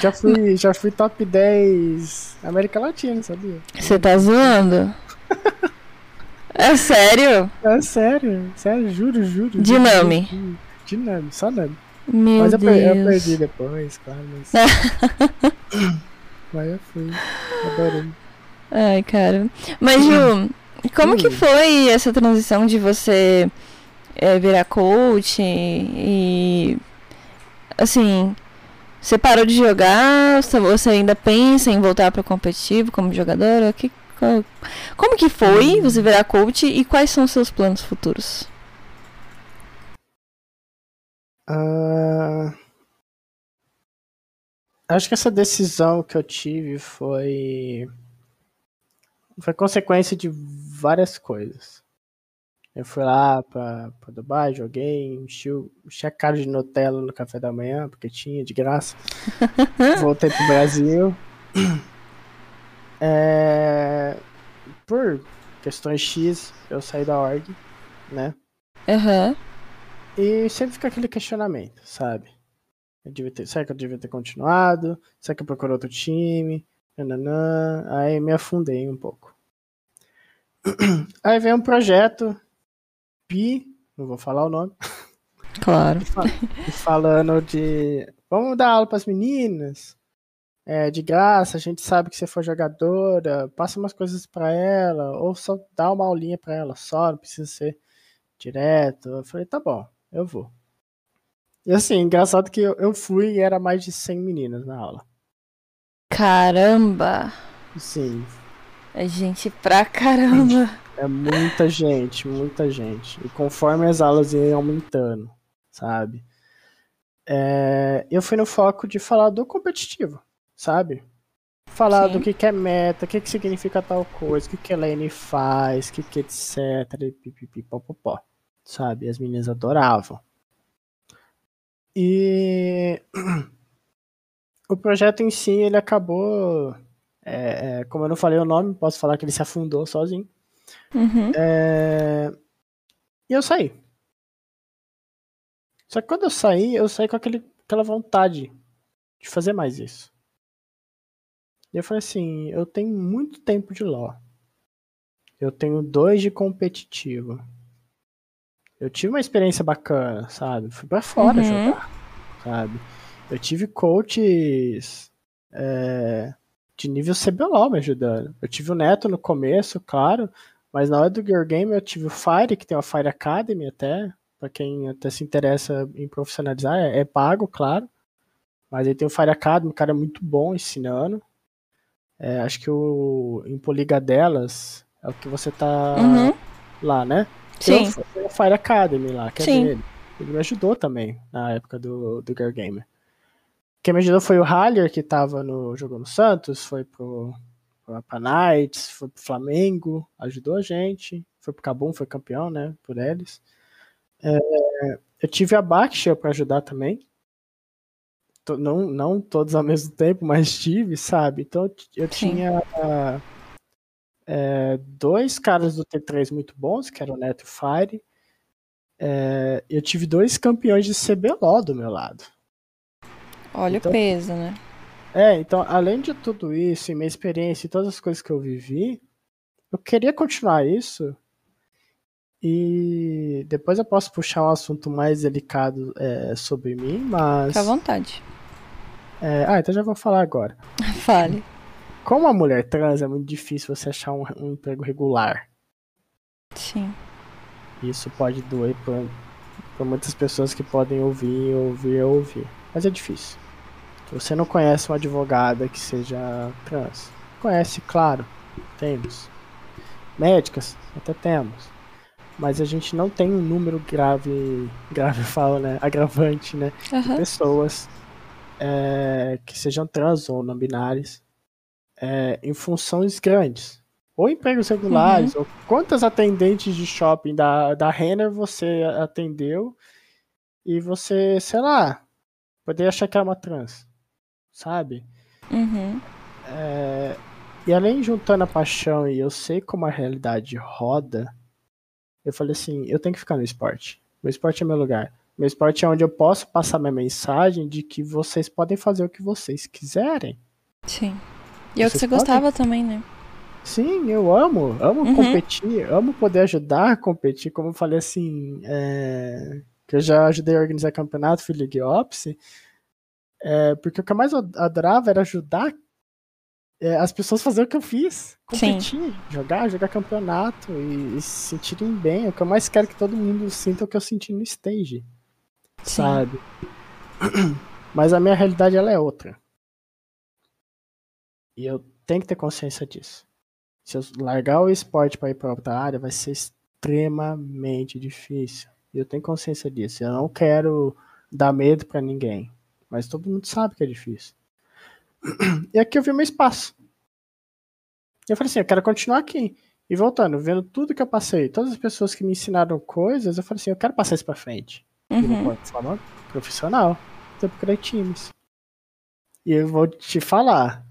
já, fui, já fui top 10 América Latina, sabia? Você tá zoando? É sério? É sério, sério, juro, juro. De juro, Nami. juro. De Nami, só Nami. Meu mas eu, Deus. per- eu perdi depois, claro, mas. mas eu fui. Adorei. Ai, cara. Mas, Ju, como que Hum. foi essa transição de você é, virar coach e. Assim. Você parou de jogar? Você- ainda pensa em voltar para o competitivo como jogadora? Que, qual- como que foi você virar coach e quais são os seus planos futuros? Ah, acho que essa decisão que eu tive foi foi consequência de várias coisas. Eu fui lá pra, pra Dubai, joguei, enchi, o- enchi a cara de Nutella no café da manhã, porque tinha de graça. Voltei pro Brasil. É, por questões X, eu saí da org, né? Uhum. E sempre fica aquele questionamento, sabe? Eu ter, será que eu devia ter continuado? Será que eu procurei outro time? Nananã. Aí me afundei um pouco. Aí vem um projeto Pi, não vou falar o nome. Claro. falando de vamos dar aula para as meninas. É, de graça, a gente sabe que você for jogadora, passa umas coisas para ela, ou só dá uma aulinha para ela só, não precisa ser direto. Eu falei, tá bom, eu vou. E assim, engraçado que eu, eu fui e era mais de 100 meninas na aula. Caramba! Sim. É gente pra caramba. É muita gente, muita gente. E conforme as aulas iam aumentando, sabe? É, eu fui no foco de falar do competitivo, sabe? Falar Sim. do que, que é meta, o que, que significa tal coisa, o que, que a lane faz, o que, que etc. E pipipipopopó, sabe? As meninas adoravam. E o projeto em si, ele acabou. É, é, como eu não falei o nome, posso falar que ele se afundou sozinho. Uhum. É, e eu saí. Só que quando eu saí, eu saí com aquele, aquela vontade de fazer mais isso. E eu falei assim: eu tenho muito tempo de LoL. Eu tenho dois de competitivo. Eu tive uma experiência bacana, sabe? Fui pra fora uhum. jogar, sabe? Eu tive coaches é, de nível CBLOL me ajudando. Eu tive o Neto no começo, claro, mas na hora do Gear Game eu tive o Fire, que tem uma Fire Academy até, para quem até se interessa em profissionalizar, é, é, pago, claro. Mas aí tem o Fire Academy, um cara muito bom ensinando. É, acho que o em Poliga delas é o que você tá uhum. lá, né? Sim. Tem o Fire Academy lá, que é Sim. dele. Ele me ajudou também na época do, do Gear Gamer. Quem me ajudou foi o Haller, que tava no, jogou no Santos, foi pro, pro Knights, foi pro Flamengo, ajudou a gente. Foi pro Cabum, foi campeão, né, por eles. É, eu tive a Baxia para ajudar também. Não, não todos ao mesmo tempo, mas tive, sabe? Então eu Sim. tinha é, dois caras do T3 muito bons, que eram o Neto e o Fire. É, eu tive dois campeões de CBLOL do meu lado. Olha então, o peso, né? É, então, além de tudo isso, e minha experiência e todas as coisas que eu vivi, eu queria continuar isso. E depois eu posso puxar um assunto mais delicado é, sobre mim, mas. Fica à vontade. É, ah, então já vou falar agora. Fale. Como a mulher trans é muito difícil você achar um, um emprego regular. Sim. Isso pode doer para muitas pessoas que podem ouvir, ouvir, ouvir. Mas é difícil. Você não conhece uma advogada que seja trans? Conhece, claro, temos. Médicas, até temos. Mas a gente não tem um número grave, grave fala, né? Agravante, né? Uhum. De pessoas é, que sejam trans ou não binárias é, em funções grandes. Ou empregos regulares, uhum. ou quantas atendentes de shopping da, da Renner você atendeu e você, sei lá, poderia achar que era uma trans sabe? Uhum. É, e além juntando a paixão e eu sei como a realidade roda, eu falei assim, eu tenho que ficar no esporte. Meu esporte é meu lugar. Meu esporte é onde eu posso passar minha mensagem de que vocês podem fazer o que vocês quiserem. Sim. E é o que você gostava também, né? Sim, eu amo, amo uhum. competir, amo poder ajudar a competir, como eu falei assim, é, que eu já ajudei a organizar campeonato, fui League Ops, é, porque o que eu mais adorava era ajudar é, as pessoas a fazer o que eu fiz. Competir, Sim. jogar, jogar campeonato e, e, se sentirem bem. O que eu mais quero que todo mundo sinta é o que eu senti no stage. Sim. Sabe? Mas a minha realidade ela é outra. E eu tenho que ter consciência disso. Se eu largar o esporte para ir para outra área, vai ser extremamente difícil. E eu tenho consciência disso. Eu não quero dar medo para ninguém. Mas todo mundo sabe que é difícil. E aqui eu vi meu espaço. Eu falei assim, eu quero continuar aqui. E voltando, vendo tudo que eu passei, todas as pessoas que me ensinaram coisas, eu falei assim, eu quero passar isso pra frente. Uhum. Falar, profissional. Então eu procurei times. E eu vou te falar.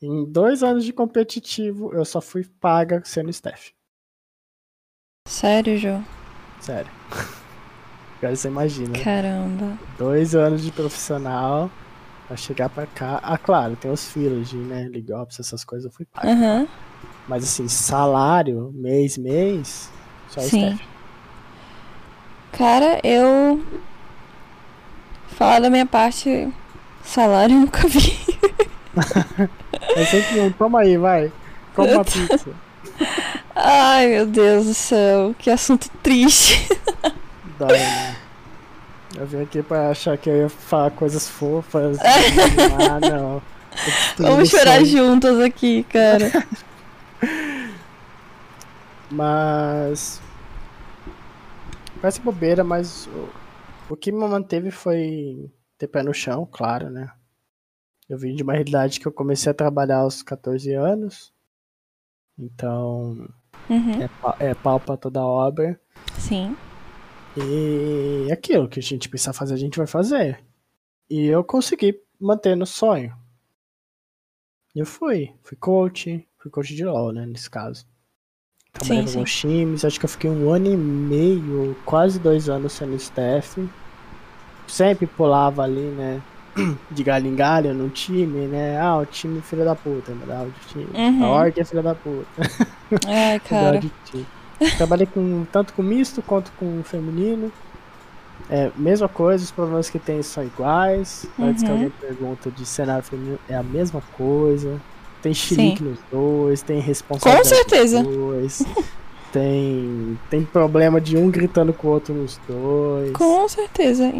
Em dois anos de competitivo, eu só fui paga sendo staff. Sério, Jô? Sério. Agora você imagina. Caramba. Dois anos de profissional pra chegar pra cá. Ah, claro, tem os filas de, né, League Ops, essas coisas eu fui pago. Aham. Mas assim, salário, mês, mês, só Sim. staff. Cara, eu. Falar da minha parte, salário eu nunca vi. É sempre um, toma aí, vai. Come uma pizza. Ai, meu Deus do céu, que assunto triste. Dói, né? Eu vim aqui pra achar que eu ia falar coisas fofas. ah, não. Vamos chorar juntos aqui, cara. Mas. Parece bobeira, mas o, o que me manteve foi ter pé no chão, claro, né? Eu vim de uma realidade que eu comecei a trabalhar aos 14 anos. Então, Uhum. é, é pau pra toda obra. Sim. E aquilo que a gente precisa fazer, a gente vai fazer. E eu consegui manter no sonho. Eu fui. Fui coach. Fui coach de LOL, né? Nesse caso. Trabalhei Sim, alguns times. Acho que eu fiquei um ano e meio, quase dois anos sendo staff. Sempre pulava ali, né? De galho em galho no time, né? Ah, o time filho da puta. Mudava de time. Uhum. A org é filha da puta. Mudava cara. Trabalhei com, tanto com misto quanto com feminino. É, mesma coisa, os problemas que tem são iguais. Antes que Uhum. alguém pergunta de cenário feminino, é a mesma coisa. Tem chilique nos dois, tem responsabilidade Com certeza. nos dois. tem, tem problema de um gritando com o outro nos dois. Com certeza.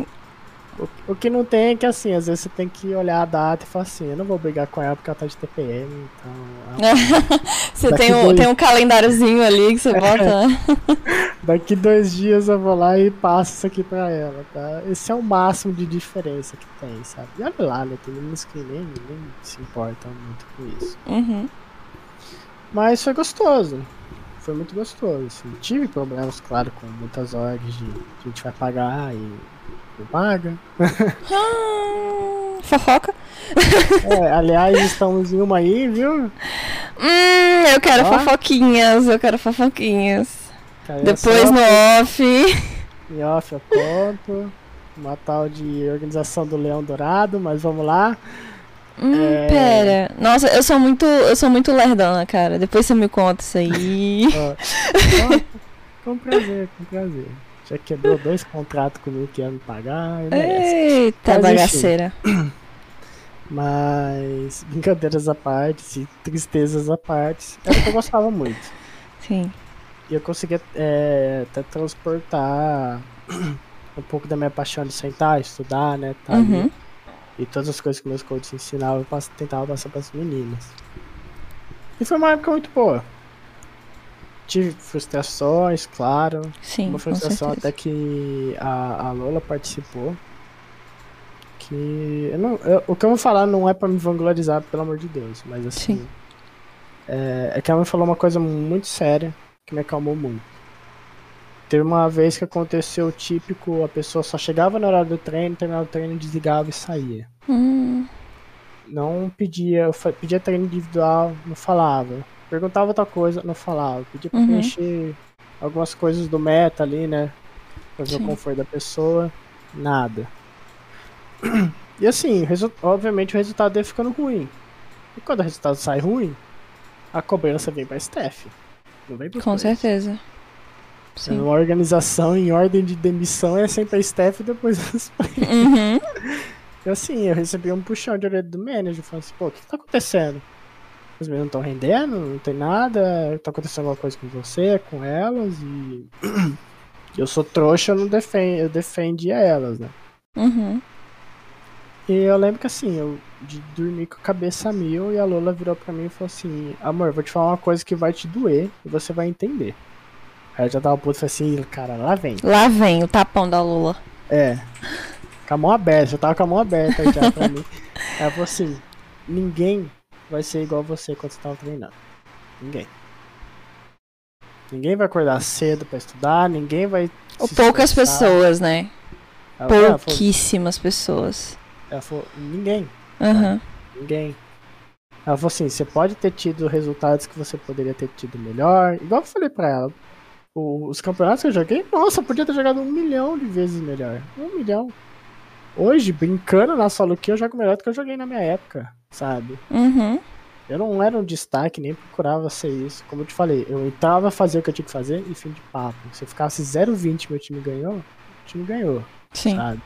O, o que não tem é que assim, às vezes você tem que olhar a data e falar assim, eu não vou brigar com ela porque ela tá de TPM, então. ela- Você tem um, dois- tem um calendáriozinho ali que você bota. né? Daqui dois dias eu vou lá e passo isso aqui pra ela, tá? Esse é o máximo de diferença que tem, sabe? E olha lá, né? Tem meninos que nem, nem se importam muito com isso. Uhum. Mas foi gostoso. Foi muito gostoso. assim. Tive problemas, claro, com muitas orgs de a gente vai pagar e paga. Ah, fofoca. É, aliás, estamos em uma aí, viu? Hum, eu quero Ó. fofoquinhas, eu quero fofoquinhas. Caiu Depois no off. Em off eu conto. Uma tal de organização do Leão Dourado, mas vamos lá. Hum, É. pera. Nossa, eu sou muito, eu sou muito lerdona, cara. Depois você me conta isso aí. Ó, com prazer, com prazer. Já quebrou dois contratos comigo que ia me pagar. merece. Eita, Mas, enfim. bagaceira. Mas, brincadeiras à parte, e tristezas à parte, era o que eu gostava muito. Sim. E eu conseguia é, até transportar um pouco da minha paixão de sentar, estudar, né? Tá. Uhum. E todas as coisas que meus coaches ensinavam, eu tentava passar para as meninas. E foi uma época muito boa. Tive frustrações, claro. Sim, uma frustração até que a, a Lola participou. Que. Eu não, eu- o que eu vou falar não é pra me vangloriar, pelo amor de Deus. Mas assim. Sim. É, é que ela me falou uma coisa muito séria que me acalmou muito. Teve uma vez que aconteceu o típico, a pessoa só chegava na hora do treino, terminava o treino, desligava e saía. Hum, Não pedia, pedia treino individual, não falava. Perguntava outra coisa, não falava. Pedia pra Uhum. preencher algumas coisas do meta ali, né? Pra ver Sim. o conforto da pessoa. Nada. E assim, obviamente o resultado ia ficando ruim. E quando o resultado sai ruim, a cobrança vem pra Steph. Não vem pros com certeza. É Sim. Uma organização em ordem de demissão é sempre a Steph e depois os Uhum. E assim, eu recebi um puxão de orelha do manager, falando assim, pô, o que, que tá acontecendo? Os meninos não estão rendendo, não tem nada, tá acontecendo alguma coisa com você, com elas, e eu sou trouxa, eu não defendo, eu defendia elas, né? Uhum. E eu lembro que assim, eu de dormir com a cabeça mil e a Lola virou pra mim e falou assim, amor, vou te falar uma coisa que vai te doer e você vai entender. Aí eu já tava puto e falei assim, cara, lá vem. Lá vem o tapão da Lula. É. Com a mão aberta, eu tava com a mão aberta já pra mim. Aí ela falou assim: ninguém vai ser igual você quando você tava treinando. Ninguém. Ninguém vai acordar cedo pra estudar, ninguém vai. Ou poucas pessoas, né? Ela, ela falou, Pouquíssimas pessoas. ela falou: ninguém, Aham. ninguém. Ela falou assim: você pode ter tido resultados que você poderia ter tido melhor. Igual eu falei pra ela, os campeonatos que eu joguei, nossa, eu podia ter jogado um milhão de vezes melhor. Um milhão. Hoje, brincando na solo que eu jogo melhor do que eu joguei na minha época, sabe? Uhum. Eu não era um destaque, nem procurava ser isso. Como eu te falei, eu entrava a fazer o que eu tinha que fazer e fim de papo. Se eu ficasse 0,20 meu time ganhou, o time ganhou. Sim. Sabe?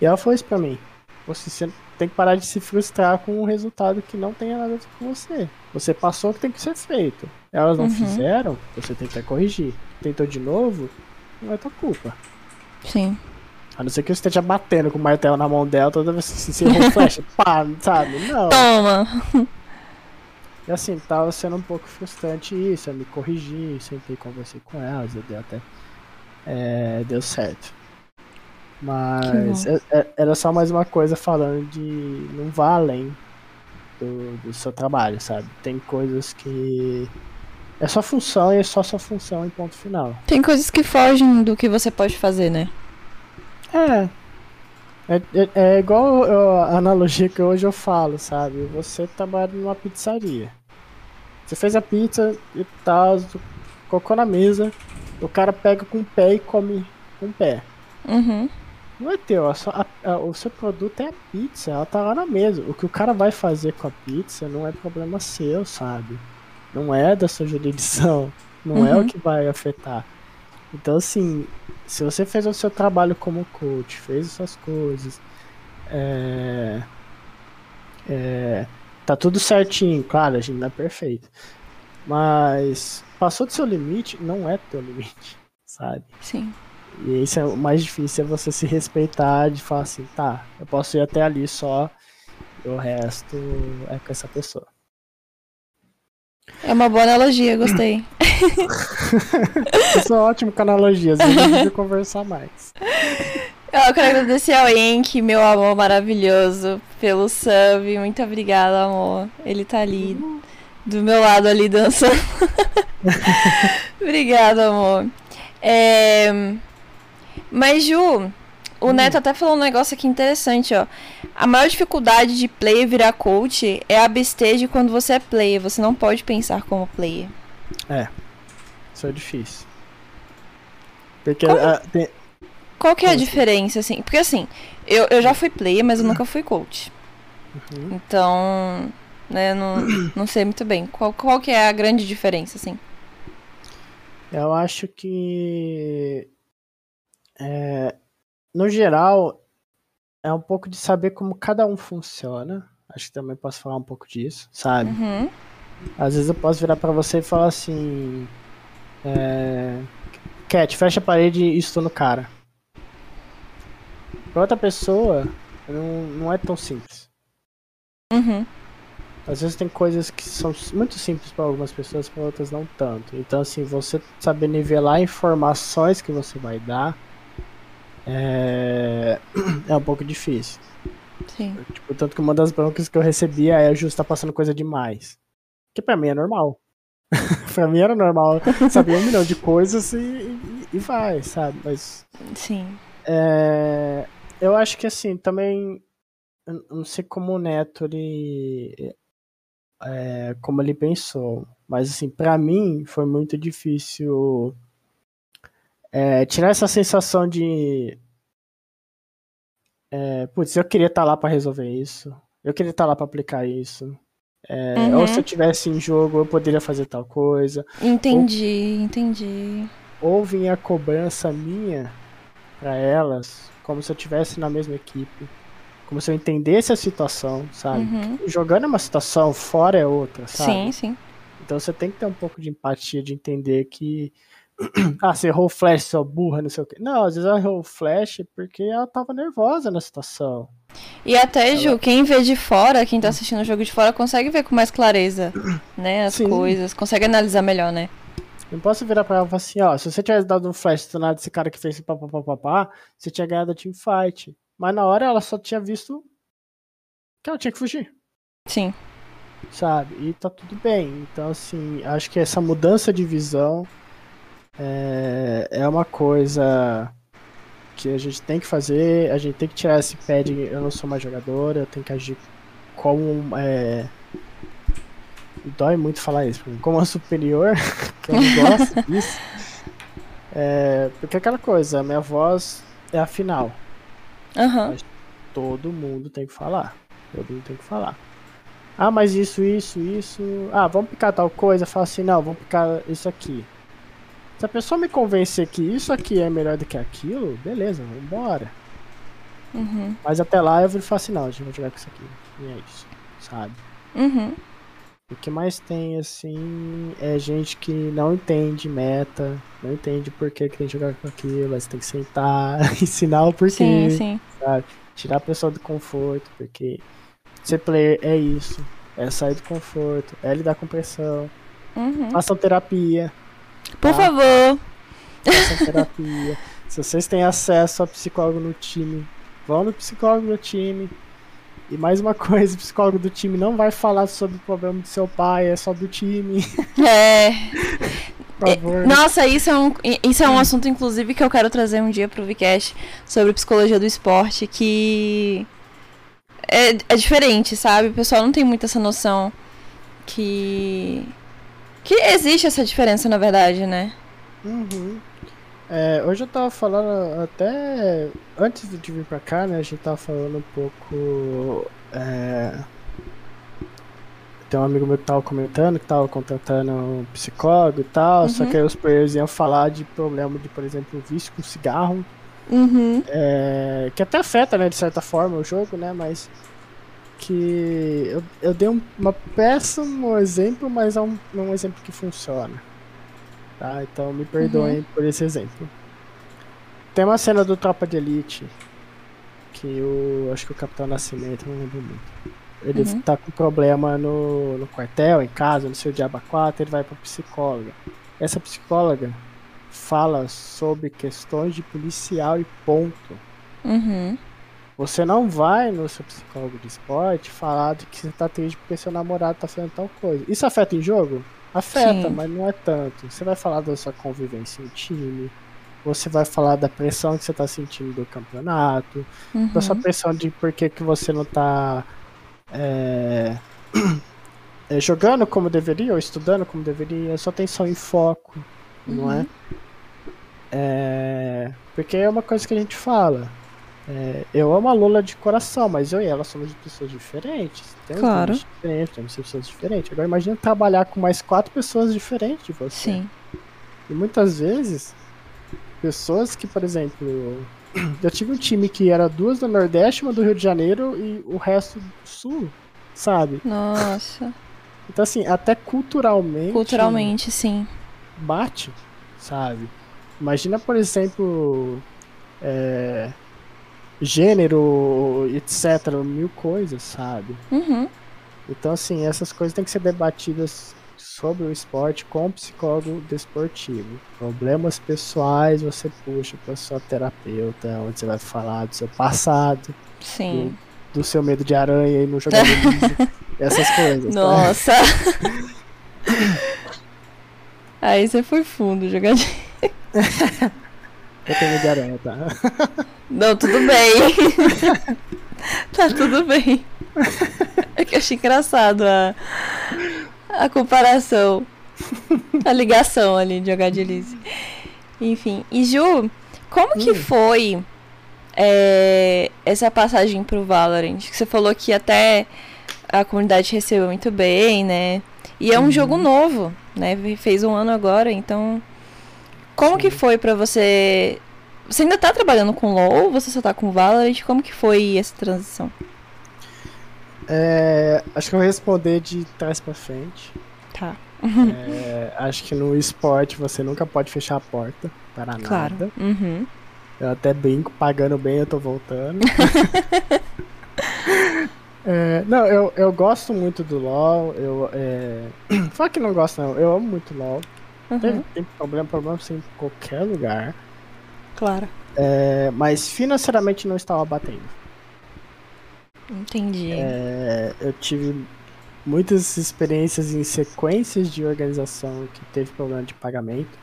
E ela falou isso pra mim. Você tem que parar de se frustrar com um resultado que não tenha nada a ver com você. Você passou o que tem que ser feito. Elas não Uhum. fizeram, você tem que corrigir. Tentou de novo, não é tua culpa. Sim. A não ser que você esteja batendo com o martelo na mão dela toda vez que você errou flash. Pá, sabe? Não. Toma! E assim, tava sendo um pouco frustrante isso, eu me corrigi, sentei conversei com elas, e deu até. É, deu certo. Mas é- é- era só mais uma coisa falando de não vá além do, do seu trabalho, sabe? Tem coisas que. É sua função e é só sua função em ponto final. Tem coisas que fogem do que você pode fazer, né? É. É, é, é igual eu- a analogia que hoje eu falo, sabe? Você trabalha numa pizzaria. Você fez a pizza e tal, colocou na mesa, o cara pega com o pé e come com o pé. Uhum. Não é teu, a a- o seu produto é a pizza, ela tá lá na mesa. O que o cara vai fazer com a pizza não é problema seu, sabe? Não é da sua jurisdição, não é Uhum. o que vai afetar. Então, assim, se você fez o seu trabalho como coach, fez as suas coisas, é, é, tá tudo certinho, claro, a gente não é perfeito, mas passou do seu limite, não é teu limite, sabe? Sim. E isso é o mais difícil, é você se respeitar de falar assim, tá, eu posso ir até ali só, o resto é com essa pessoa. É uma boa analogia, gostei. Eu sou ótimo com analogias, a gente devia conversar mais. Eu quero agradecer ao Enki, meu amor maravilhoso, pelo sub. Muito obrigada, amor. Ele tá ali, do meu lado ali, dançando. Obrigada, amor. É... Mas, Ju, o Neto até falou um negócio aqui interessante, ó. A maior dificuldade de player virar coach é a bestage quando você é player. Você não pode pensar como player. Isso é difícil. Porque Como? ah, tem- Qual que é a diferença, assim? Porque, assim, eu, eu já fui player, mas eu nunca fui coach. Uhum. Então, né, não, não sei muito bem. Qual, qual que é a grande diferença, assim? eu acho que é, no geral é um pouco de saber como cada um funciona. Acho que também posso falar um pouco disso, sabe? Uhum. Às vezes eu posso virar pra você e falar assim: é, Cat, fecha a parede e estou no cara. Pra outra pessoa, não, não é tão simples. Uhum. Às vezes tem coisas que são muito simples para algumas pessoas, para outras não tanto. Então, assim, você saber nivelar informações que você vai dar é, é um pouco difícil. Sim. Tipo, tanto que uma das broncas que eu recebia é justo tá passando coisa demais. Que pra mim é normal. pra mim era normal saber um milhão de coisas e, e, e vai, sabe? Mas Sim. é, eu acho que assim, também eu não sei como o Neto ele é, como ele pensou, mas assim, pra mim foi muito difícil é, tirar essa sensação de é, putz, eu queria estar lá pra resolver isso, eu queria estar lá pra aplicar isso. É, Uhum. Ou se eu tivesse em jogo, eu poderia fazer tal coisa. Entendi, entendi. Ou vinha a cobrança minha pra elas, como se eu tivesse na mesma equipe. Como se eu entendesse a situação, sabe? Uhum. Jogando é uma situação, fora é outra, sabe? Sim, sim. Então você tem que ter um pouco de empatia, de entender que. ah, você errou o flash, sua burra, não sei o quê. Não, às vezes ela errou o flash porque ela tava nervosa na situação. E até, Ju, quem vê de fora, quem tá assistindo o jogo de fora, consegue ver com mais clareza, né, as Sim. coisas, consegue analisar melhor, né? Não posso virar pra ela e falar assim, ó, se você tivesse dado um flash do nada desse cara que fez papapá, você tinha ganhado a teamfight. Mas na hora ela só tinha visto que ela tinha que fugir, Sim. sabe? E tá tudo bem. Então, assim, acho que essa mudança de visão é, é uma coisa que a gente tem que fazer, a gente tem que tirar esse pé de eu não sou mais jogador, eu tenho que agir como é, dói muito falar isso, como a superior, que eu não gosto disso. É, porque é aquela coisa, a minha voz é a final. Aham. Todo mundo tem que falar. Todo mundo tem que falar. Ah, mas isso, isso, isso. Ah, vamos picar tal coisa. Fala assim, não, vamos picar isso aqui. Se a pessoa me convencer que isso aqui é melhor do que aquilo, beleza, vamos embora. Uhum. Mas até lá eu vou falar assim, não, a gente vai jogar com isso aqui. E é isso, sabe? Uhum. O que mais tem, assim, é gente que não entende meta, não entende por que, que tem que jogar com aquilo, você tem que sentar, ensinar o porquê, Sim, sim. sabe? Tirar a pessoa do conforto, porque ser player é isso, é sair do conforto, é lidar com pressão. Uhum. Façam terapia, Por Tá. favor. façam terapia. Se vocês têm acesso a psicólogo no time, vão no psicólogo do time. E mais uma coisa, o psicólogo do time não vai falar sobre o problema do seu pai, é só do time, É. por favor. Nossa, isso é, um, isso é um assunto, inclusive, que eu quero trazer um dia pro Vcast sobre psicologia do esporte, que é, é diferente, sabe? O pessoal não tem muito essa noção que. Que existe essa diferença, na verdade, né? Uhum. É, hoje eu tava falando até antes de vir pra cá, né? A gente tava falando um pouco. É, tem um amigo meu que tava comentando que tava contratando um psicólogo e tal, só Uhum. que aí os players iam falar de problema de, por exemplo, vício com cigarro, Uhum. é, que até afeta, né, de certa forma o jogo, né? Mas que eu, eu dei um uma péssimo exemplo, mas é um, um exemplo que funciona. Tá? Então me perdoem por esse exemplo. Tem uma cena do Tropa de Elite que o. acho que o Capitão Nascimento, não lembro muito. Ele Uhum. tá com problema no, no quartel, em casa, no seu Diaba 4, ele vai pra psicóloga. Essa psicóloga fala sobre questões de policial e ponto. Uhum. Você não vai no seu psicólogo de esporte falar de que você tá triste porque seu namorado tá fazendo tal coisa. Isso afeta em jogo? Afeta, Sim. mas não é tanto. Você vai falar da sua convivência em time. Você vai falar da pressão que você tá sentindo do campeonato. Da sua Uhum. pressão de por que, que você não tá é, é, jogando como deveria ou estudando como deveria. Sua atenção em foco, não é? Uhum. É, Porque é uma coisa que a gente fala. É, eu amo a Lula de coração, mas eu e ela somos de pessoas diferentes. Temos Claro. diferentes, temos pessoas diferentes. Agora imagina trabalhar com mais quatro pessoas diferentes de você. Sim. E muitas vezes, pessoas que, por exemplo, eu tive um time que era duas do Nordeste, uma do Rio de Janeiro e o resto do Sul, sabe? Nossa. Então, assim, até culturalmente. Culturalmente, sim. bate, sabe? Imagina, por exemplo, é, gênero, etc., mil coisas, sabe? Uhum. Então, assim, essas coisas têm que ser debatidas sobre o esporte com o psicólogo desportivo. Problemas pessoais você puxa para sua terapeuta, onde você vai falar do seu passado, Sim. do seu medo de aranha e no jogador essas coisas. tá? Nossa. Aí você foi fundo, jogadinho. Eu tenho de aranha, tá? Não, tudo bem. tá tudo bem. É que eu achei engraçado a, a comparação. A ligação ali de jogar de Elise. Enfim. E Ju, como que Hum. foi é, essa passagem pro Valorant? Que você falou que até a comunidade recebeu muito bem, né? E é um Uhum. jogo novo, né? Fez um ano agora, então. Como que Sim. foi pra você você ainda tá trabalhando com LoL ou você só tá com Valorant? Como que foi essa transição? É, acho que eu vou responder de trás pra frente. Tá. É, acho que no esporte você nunca pode fechar a porta para Claro. nada. Uhum. Eu até brinco, pagando bem eu tô voltando. É, não, eu, eu gosto muito do LoL. Eu, é... Fala que não gosto, não. Eu amo muito LoL. Tem, Uhum. tem problema, problema assim, em qualquer lugar. Claro. É, mas financeiramente não estava batendo. Entendi. É, eu tive muitas experiências em sequências de organização que teve problema de pagamento.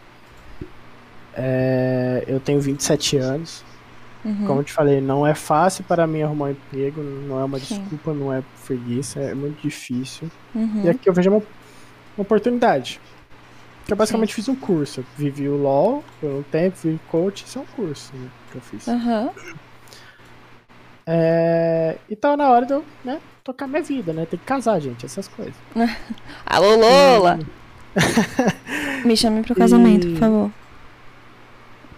É, eu tenho 27 anos. Uhum. Como eu te falei, não é fácil para mim arrumar um emprego, não é uma Sim. desculpa, não é preguiça, é muito difícil. Uhum. E aqui eu vejo uma, uma oportunidade. Que eu basicamente Sim. fiz um curso. Eu vivi o LOL por um tempo, vi coach, isso é um curso né, que eu fiz. Uhum. É, e tá na hora de eu né, tocar minha vida, né? Tem que casar, gente, essas coisas. Alô, Lola! Me chame pro casamento, e... por favor.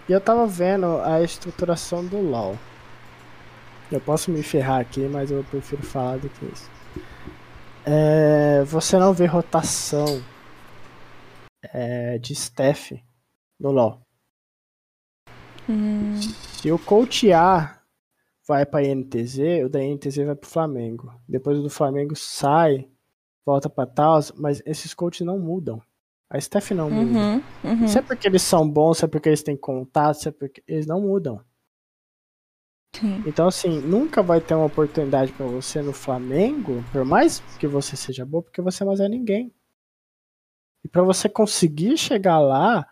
E eu tava vendo a estruturação do LoL. Eu posso me ferrar aqui, mas eu prefiro falar do que isso. É, você não vê rotação é, de staff no LoL. Hum. Se o coach A vai para INTZ, o da INTZ vai pro Flamengo. Depois o do Flamengo sai, volta para Taos, mas esses coaches não mudam. A staff não muda. Uhum, uhum. Se é porque eles são bons, se é porque eles têm contato, se é porque eles não mudam. Sim. Então, assim, nunca vai ter uma oportunidade para você no Flamengo, por mais que você seja bom, porque você mais é ninguém. E para você conseguir chegar lá,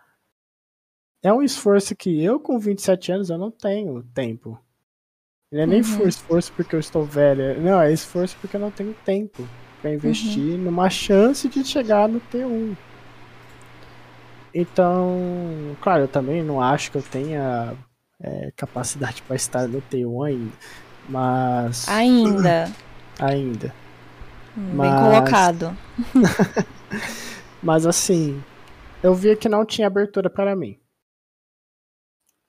é um esforço que eu, com 27 anos, eu não tenho tempo. Não é nem uhum. esforço porque eu estou velha. Não, é esforço porque eu não tenho tempo para investir uhum. numa chance de chegar no T1. Então, claro, eu também não acho que eu tenha é, capacidade para estar no T1 ainda. Mas. Ainda. ainda. Hum, mas... Bem colocado. mas assim, eu via que não tinha abertura para mim.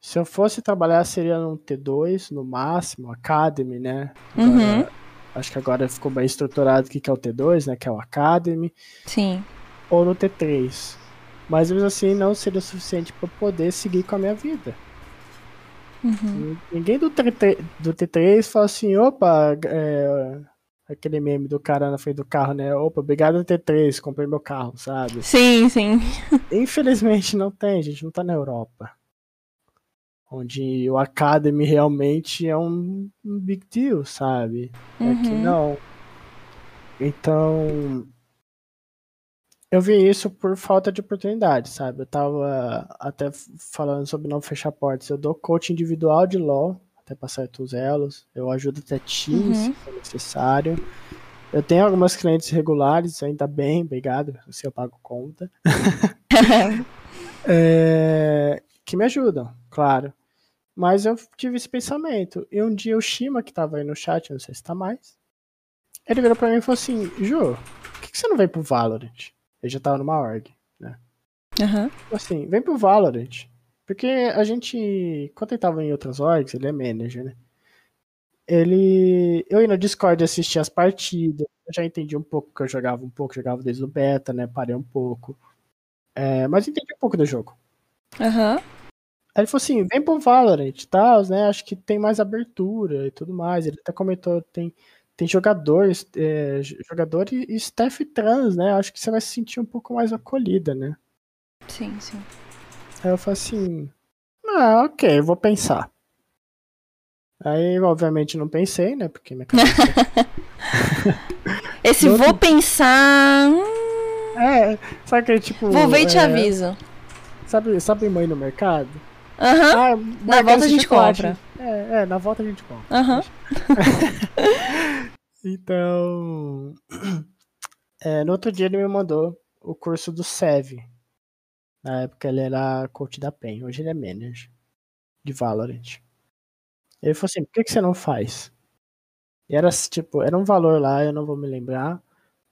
Se eu fosse trabalhar, seria no T2, no máximo, Academy, né? Agora, uhum. Acho que agora ficou bem estruturado o que é o T2, né? Que é o Academy. Sim. Ou no T3. Mas mesmo assim não seria o suficiente para poder seguir com a minha vida. Uhum. Ninguém do, T3, do T3 fala assim, opa, é, aquele meme do cara na frente do carro, né? Opa, obrigado T3, comprei meu carro, sabe? Sim, sim. Infelizmente não tem, gente não tá na Europa. Onde o Academy realmente é um, um big deal, sabe? Uhum. Aqui não. Então, eu vi isso por falta de oportunidade, sabe? Eu tava até falando sobre não fechar portas. Eu dou coach individual de LOL, até passar os elos. Eu ajudo até times, uhum. se for necessário. Eu tenho algumas clientes regulares, ainda bem, obrigado, se eu pago conta. é, que me ajudam, claro. Mas eu tive esse pensamento. E um dia o Shima, que tava aí no chat, não sei se tá mais, ele virou pra mim e falou assim: Ju, por que, que você não vem pro Valorant? Ele já tava numa org, né? Uhum. Assim, vem pro Valorant. Porque a gente, quando ele tava em outras orgs, ele é manager, né? Ele. Eu ia no Discord assistir as partidas. Eu já entendi um pouco que eu jogava um pouco, jogava desde o beta, né? Parei um pouco. É, mas entendi um pouco do jogo. Aham. Uhum. Aí ele falou assim: vem pro Valorant e tal, né? Acho que tem mais abertura e tudo mais. Ele até comentou: tem tem jogadores, é, jogador e staff trans, né? Acho que você vai se sentir um pouco mais acolhida, né? Sim, sim. Aí eu falo assim, ah, ok, vou pensar. Aí, obviamente, não pensei, né? Porque minha cabeça... Esse vou outro... pensar. Hum. É, sabe que tipo. Vou ver e te é... aviso. Sabe, sabe mãe no mercado? Aham. Uhum. Ah, na volta a gente chocolate. compra. É, é, na volta a gente compra. Aham. Uhum. então. É, no outro dia ele me mandou o curso do SEV. Na época ele era coach da PEN, hoje ele é manager de Valorant. Ele falou assim: por que, que você não faz? E era tipo, era um valor lá, eu não vou me lembrar.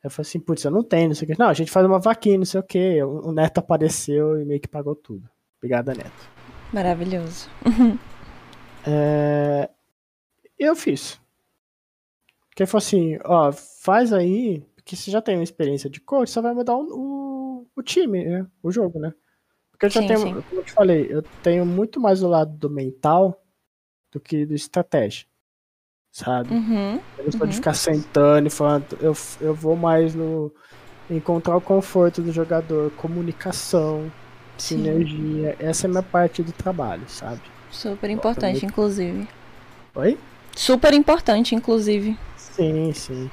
Eu falei assim, putz, eu não tenho, não sei o que. Não, a gente faz uma vaquinha, não sei o que. O Neto apareceu e meio que pagou tudo. Obrigada, Neto. Maravilhoso. é... Eu fiz. Que ele falou assim, ó, faz aí, porque você já tem uma experiência de coach, só vai mudar o, o, time, né? O jogo, né? Porque eu já sim, tenho, sim. como eu te falei, eu tenho muito mais o lado do mental do que do estratégia. Sabe? Uhum, eu não sou uhum. de ficar sentando e falando, eu, eu vou mais no encontrar o conforto do jogador, comunicação, sim. sinergia. Essa é a minha parte do trabalho, sabe? Super importante, inclusive. Oi? Super importante, inclusive. Sim, sim.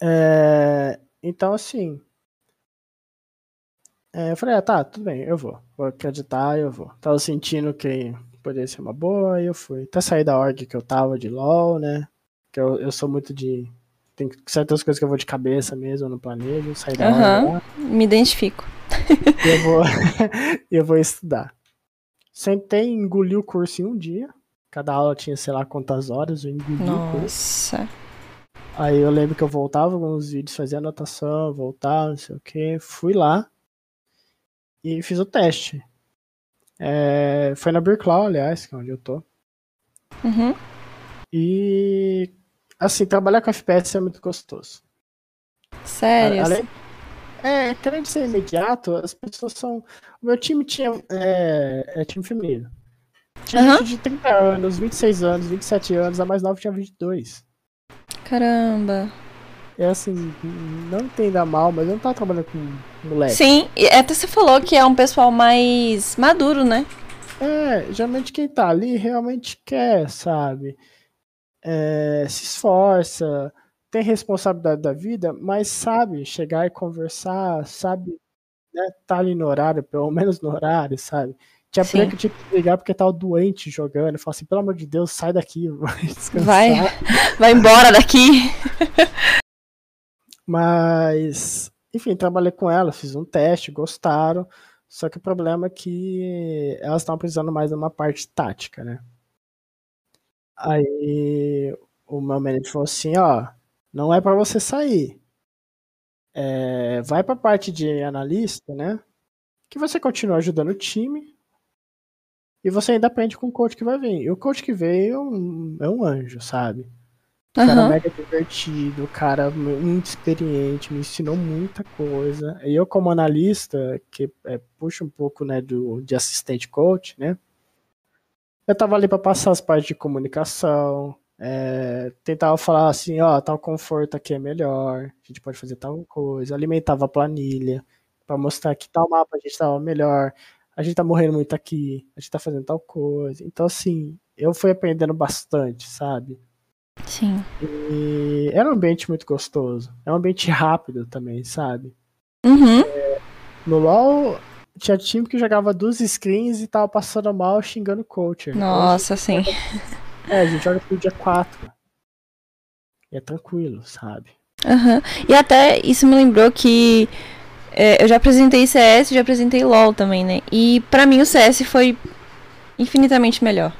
É, então, assim. É, eu falei, ah, tá, tudo bem, eu vou. Vou acreditar, eu vou. Tava sentindo que poderia ser uma boa, aí eu fui. Até sair da org que eu tava de LOL, né? Que eu, eu sou muito de. Tem certas coisas que eu vou de cabeça mesmo, no planejo, sair da uhum. org. Me identifico. E eu vou, eu vou estudar. Sentei, engoli o curso em um dia. Cada aula tinha, sei lá, quantas horas, eu engoli Nossa. o curso. Aí eu lembro que eu voltava com os vídeos, fazia anotação, voltava, não sei o que. Fui lá e fiz o teste. É, foi na Birclaw, aliás, que é onde eu tô. Uhum. E assim, trabalhar com FPS é muito gostoso. Sério? Além, é, querendo ser imediato, as pessoas são. O meu time tinha. É, é time feminino. Tinha uhum. gente de 30 anos, 26 anos, 27 anos, a mais nova tinha 22. Caramba. É assim, não entenda mal, mas eu não tava trabalhando com moleque. Sim, e até você falou que é um pessoal mais maduro, né? É, geralmente quem tá ali realmente quer, sabe? É, se esforça, tem responsabilidade da vida, mas sabe chegar e conversar, sabe né, tá ali no horário, pelo menos no horário, sabe? Tinha Sim. que tinha que ligar porque tava doente jogando. Fala assim, pelo amor de Deus, sai daqui, vai descansar. Vai, vai embora daqui. Mas, enfim, trabalhei com ela, fiz um teste, gostaram. Só que o problema é que elas estavam precisando mais de uma parte tática, né? Aí o meu manager falou assim, ó, não é para você sair. É, vai para a parte de analista, né? Que você continua ajudando o time, e você ainda aprende com o coach que vai vir. E o coach que veio é um, é um anjo, sabe? O cara uhum. mega divertido, o cara muito experiente, me ensinou muita coisa. E eu, como analista, que é, puxa um pouco né, do, de assistente coach, né? Eu tava ali para passar as partes de comunicação, é, tentava falar assim, ó, tal conforto aqui é melhor, a gente pode fazer tal coisa, alimentava a planilha para mostrar que tal mapa a gente tava melhor, a gente tá morrendo muito aqui, a gente tá fazendo tal coisa. Então, assim, eu fui aprendendo bastante, sabe? Sim. E era um ambiente muito gostoso. É um ambiente rápido também, sabe? Uhum. É, no LoL, tinha time que jogava duas screens e tava passando mal xingando o coach. Nossa, sim. É, a gente joga pro dia 4. E é tranquilo, sabe? Uhum. E até isso me lembrou que é, eu já apresentei CS, já apresentei LoL também, né? E pra mim o CS foi infinitamente melhor.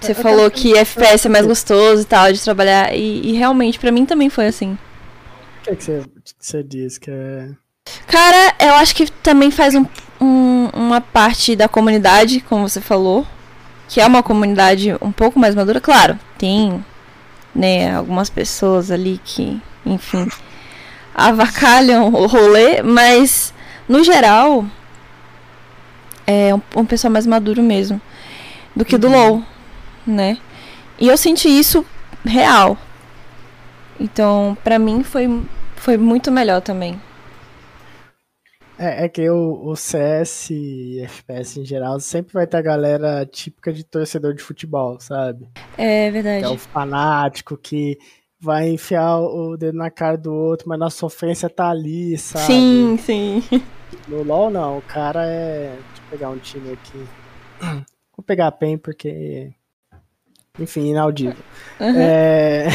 Você eu falou que FPS é mais gostoso e tal, de trabalhar. E, e realmente, pra mim também foi assim. O que, é que você, você diz que é. Cara, eu acho que também faz um, um, uma parte da comunidade, como você falou. Que é uma comunidade um pouco mais madura. Claro, tem né, algumas pessoas ali que, enfim, avacalham o rolê, mas no geral é um, um pessoal mais maduro mesmo do que do uhum. LoL, né? E eu senti isso real. Então, pra mim foi, foi muito melhor também. É, é que o, o CS e FPS em geral sempre vai ter a galera típica de torcedor de futebol, sabe? É verdade. Que é o fanático que vai enfiar o dedo na cara do outro, mas na sofrência tá ali, sabe? Sim, sim. No LoL não, o cara é. Deixa eu pegar um time aqui. Vou pegar a PEN porque. Enfim, inaudível. Uhum. É...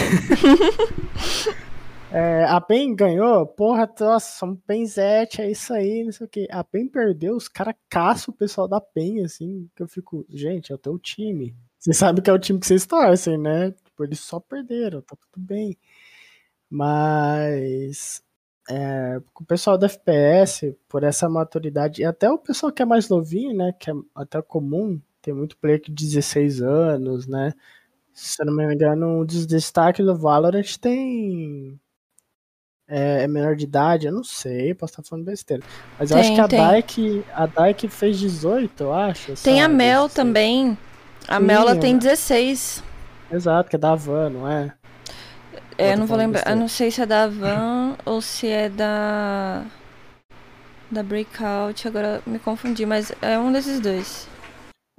é... A PEN ganhou, porra, nossa, um PENzete, é isso aí, não sei o que. A PEN perdeu, os caras caçam o pessoal da PEN, assim, que eu fico, gente, é o teu time. Você sabe que é o time que vocês torcem, né? Tipo, eles só perderam, tá tudo bem. Mas é, o pessoal da FPS, por essa maturidade, e até o pessoal que é mais novinho, né? Que é até comum, tem muito player de 16 anos, né? Se eu não me engano, um dos destaques do Valorant tem. É, é menor de idade, eu não sei, posso estar falando besteira. Mas tem, eu acho que a Dyke, a Dyke fez 18, eu acho. Tem sabe? a Mel também. A Sim, Mel ela tem 16. Exato, que é da Van, não é? É, eu não vou lembrar. Eu não sei se é da Van ou se é da. Da Breakout. Agora me confundi, mas é um desses dois.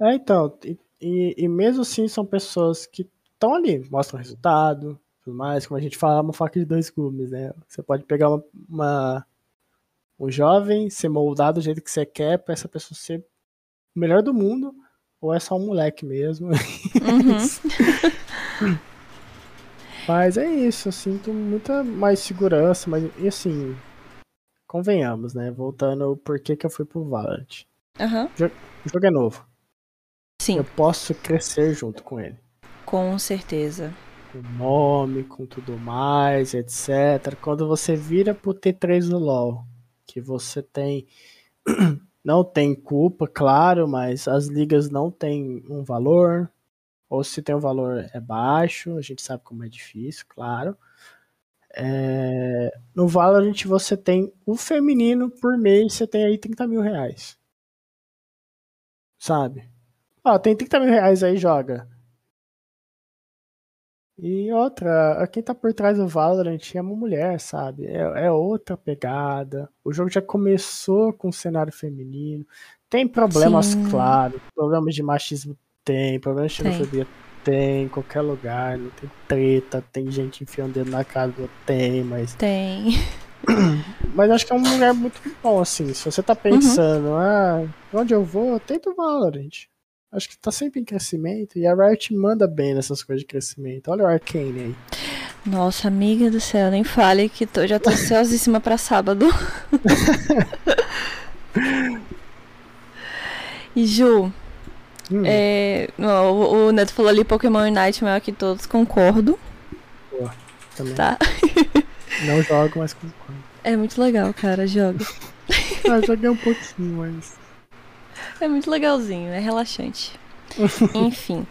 É, então. E, e, e mesmo assim são pessoas que estão ali, mostram resultado, tudo mais. Como a gente fala, uma faca de dois gumes, né? Você pode pegar uma, uma um jovem, ser moldado do jeito que você quer, para essa pessoa ser o melhor do mundo, ou é só um moleque mesmo. Uhum. Mas é isso, eu sinto muita mais segurança, mas e assim, convenhamos, né? Voltando por que, que eu fui pro Valorant. Aham. O jogo é novo. Sim, Eu posso crescer junto com ele. com certeza. Com nome, com tudo mais, etc. Quando você vira pro T3 do LoL, que você tem. Não tem culpa, claro, mas as ligas não têm um valor. Ou se tem um valor é baixo, a gente sabe como é difícil, claro. É, No Valorant você tem o feminino por mês, você tem aí 30 mil reais. Sabe? Ó, tem 30 mil reais aí, joga. E outra, quem tá por trás do Valorant é uma mulher, sabe? É, é outra pegada. O jogo já começou com o cenário feminino. Tem problemas, Sim. claro. Problemas de machismo tem, problemas de xenofobia tem, em qualquer lugar. Não tem treta, tem gente enfiando dedo na cara do outro, tem, mas. Tem. Mas acho que é um lugar muito bom, assim. Se você tá pensando, ah, onde eu vou, tenta o Valorant. Acho que tá sempre em crescimento e a Riot manda bem nessas coisas de crescimento. Olha o Arcane aí. Nossa, amiga do céu, nem fale que tô, já tô ansiosíssima pra sábado. E Ju, Hum, é, o, o Neto falou ali Pokémon Unite maior que todos, concordo, também. tá? Não jogo, mas concordo. É muito legal, cara, joga. Ah, joguei um pouquinho, mas. É muito legalzinho, é relaxante. Enfim.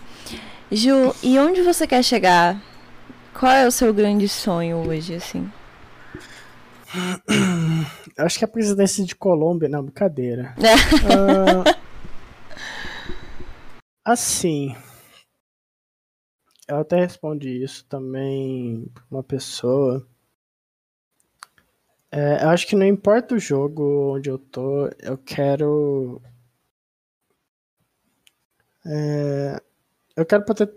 Ju, e onde você quer chegar? Qual é o seu grande sonho hoje, assim? Eu Acho que a presidência de Colômbia. Não, brincadeira. É. Ah, assim. Eu até respondi isso também pra uma pessoa. É, eu acho que não importa o jogo onde eu tô, eu quero. É, eu quero poder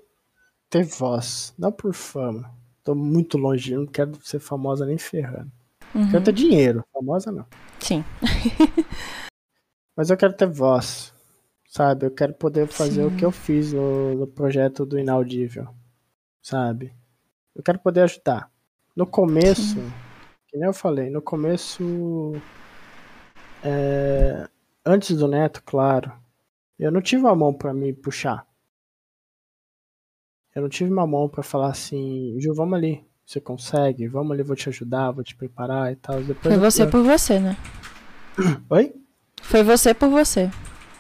ter voz, não por fama. Tô muito longe, não quero ser famosa nem ferrando. Uhum. Quero ter dinheiro, famosa não. Sim. Mas eu quero ter voz, sabe? Eu quero poder fazer Sim. o que eu fiz no, no projeto do Inaudível, sabe? Eu quero poder ajudar. No começo, que nem eu falei, no começo, é, antes do Neto, claro, eu não tive uma mão pra me puxar. Eu não tive uma mão pra falar assim, Ju, vamos ali, você consegue, vamos ali, vou te ajudar, vou te preparar e tal. Depois Foi eu- você por você, né? Oi? Foi você por você.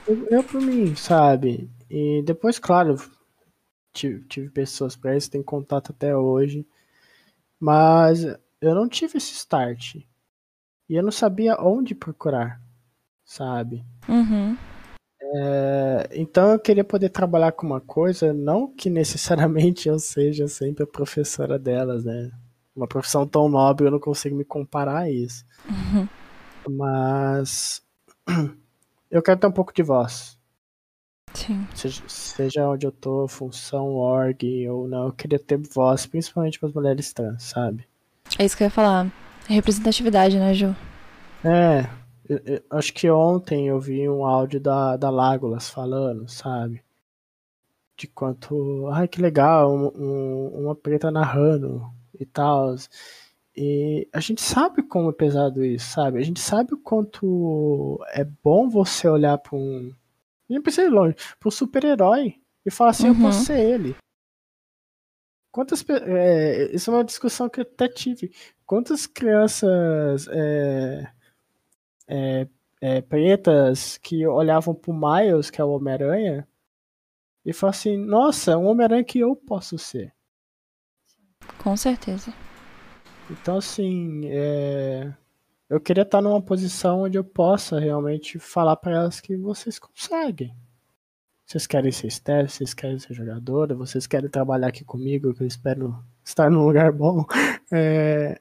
Eu, eu por mim, sabe? E depois, claro, tive, tive pessoas pra isso, tenho contato até hoje. Mas eu não tive esse start. E eu não sabia onde procurar, sabe? Uhum. É, então eu queria poder trabalhar com uma coisa, não que necessariamente eu seja sempre a professora delas, né? Uma profissão tão nobre, eu não consigo me comparar a isso. Uhum. Mas eu quero ter um pouco de voz. Sim. Seja, seja onde eu tô, função, org ou não, eu queria ter voz, principalmente para as mulheres trans, sabe? É isso que eu ia falar. Representatividade, né, Ju? É, eu- eu acho que ontem eu vi um áudio da, da Lágolas falando, sabe? De quanto, ai que legal, um- um- uma preta narrando e tal. E a gente sabe como é pesado isso, sabe? A gente sabe o quanto é bom você olhar para um. Nem precisa ir longe, para um super-herói e falar assim: eu Uhum. posso ser ele. Quantas. é, isso é uma discussão que eu até tive. Quantas crianças é, é, é, pretas que olhavam pro Miles, que é o Homem-Aranha, e falavam assim: nossa, é um Homem-Aranha que eu posso ser. Com certeza. Então, assim, é, eu queria estar numa posição onde eu possa realmente falar para elas que vocês conseguem. Vocês querem ser staff, vocês querem ser jogadora, vocês querem trabalhar aqui comigo, que eu espero estar num lugar bom. É,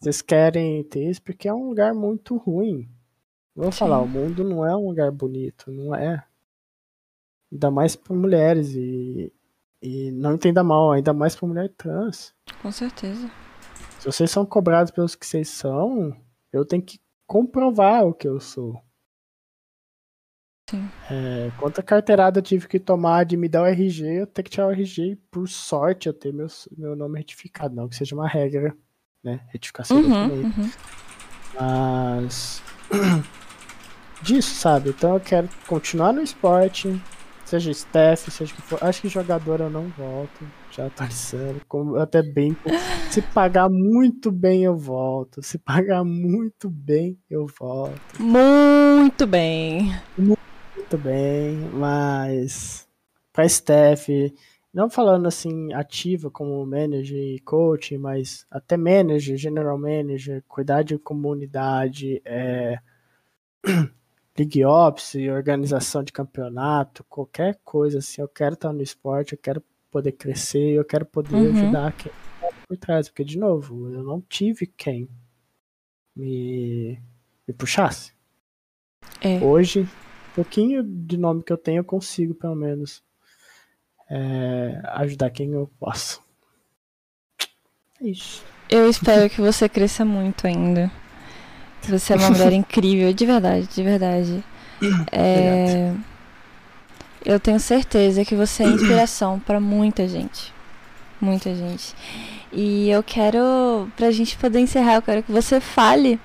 vocês querem ter isso porque é um lugar muito ruim. Vou Sim. falar, o mundo não é um lugar bonito, não é. Ainda mais para mulheres e, e não entenda mal, ainda mais para mulher trans. Com certeza. Se vocês são cobrados pelos que vocês são, eu tenho que comprovar o que eu sou. Sim. É, quanta carteirada eu tive que tomar de me dar o RG, eu ter que tirar o RG e, por sorte, eu ter meu, meu nome retificado. Não que seja uma regra, né? Retificação uhum, uhum. Mas. Disso, sabe? Então eu quero continuar no esporte, seja staff, seja que for. Acho que jogador eu não volto, já atualizando. Como até bem. Se pagar muito bem, eu volto. Se pagar muito bem, eu volto. Muito bem. Muito bem, mas para staff, não falando assim ativa como manager e coach, mas até manager, general manager, cuidar de comunidade, é, League Ops, organização de campeonato, qualquer coisa assim, eu quero estar no esporte, eu quero poder crescer, eu quero poder uhum. ajudar quem tá por trás, porque de novo, eu não tive quem me, me puxasse. É. Hoje, um pouquinho de nome que eu tenho, eu consigo pelo menos é, ajudar quem eu posso. É isso. Eu espero que você cresça muito ainda. Você é uma mulher incrível, de verdade, de verdade. É... Eu tenho certeza que você é inspiração para muita gente. Muita gente. E eu quero, pra gente poder encerrar, eu quero que você fale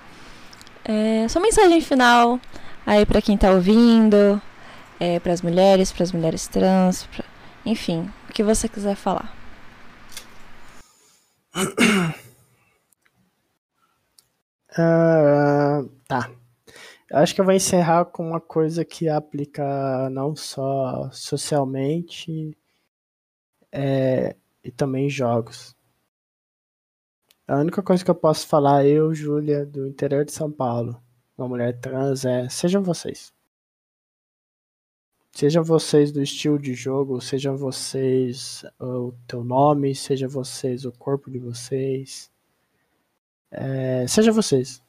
é, sua mensagem final aí para quem tá ouvindo, é, para as mulheres, para as mulheres trans, pra... enfim, o que você quiser falar. Uh, tá. Eu acho que eu vou encerrar com uma coisa que aplica não só socialmente é, e também jogos. A única coisa que eu posso falar, eu, Júlia, do interior de São Paulo, uma mulher trans, é sejam vocês. Sejam vocês do estilo de jogo, sejam vocês o teu nome, seja vocês o corpo de vocês é, seja vocês.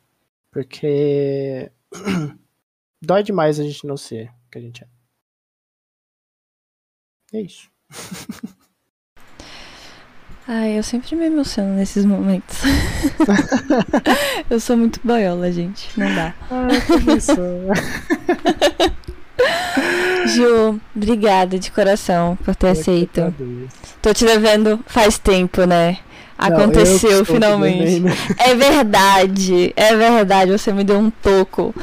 Porque dói demais a gente não ser o que a gente é. É isso. Ai, eu sempre me emociono nesses momentos. eu sou muito boiola, gente. Não dá. Ah, Ju, obrigada de coração por ter eu aceito. Tô te devendo faz tempo, né? Aconteceu Não, finalmente. É verdade, é verdade, você me deu um toco.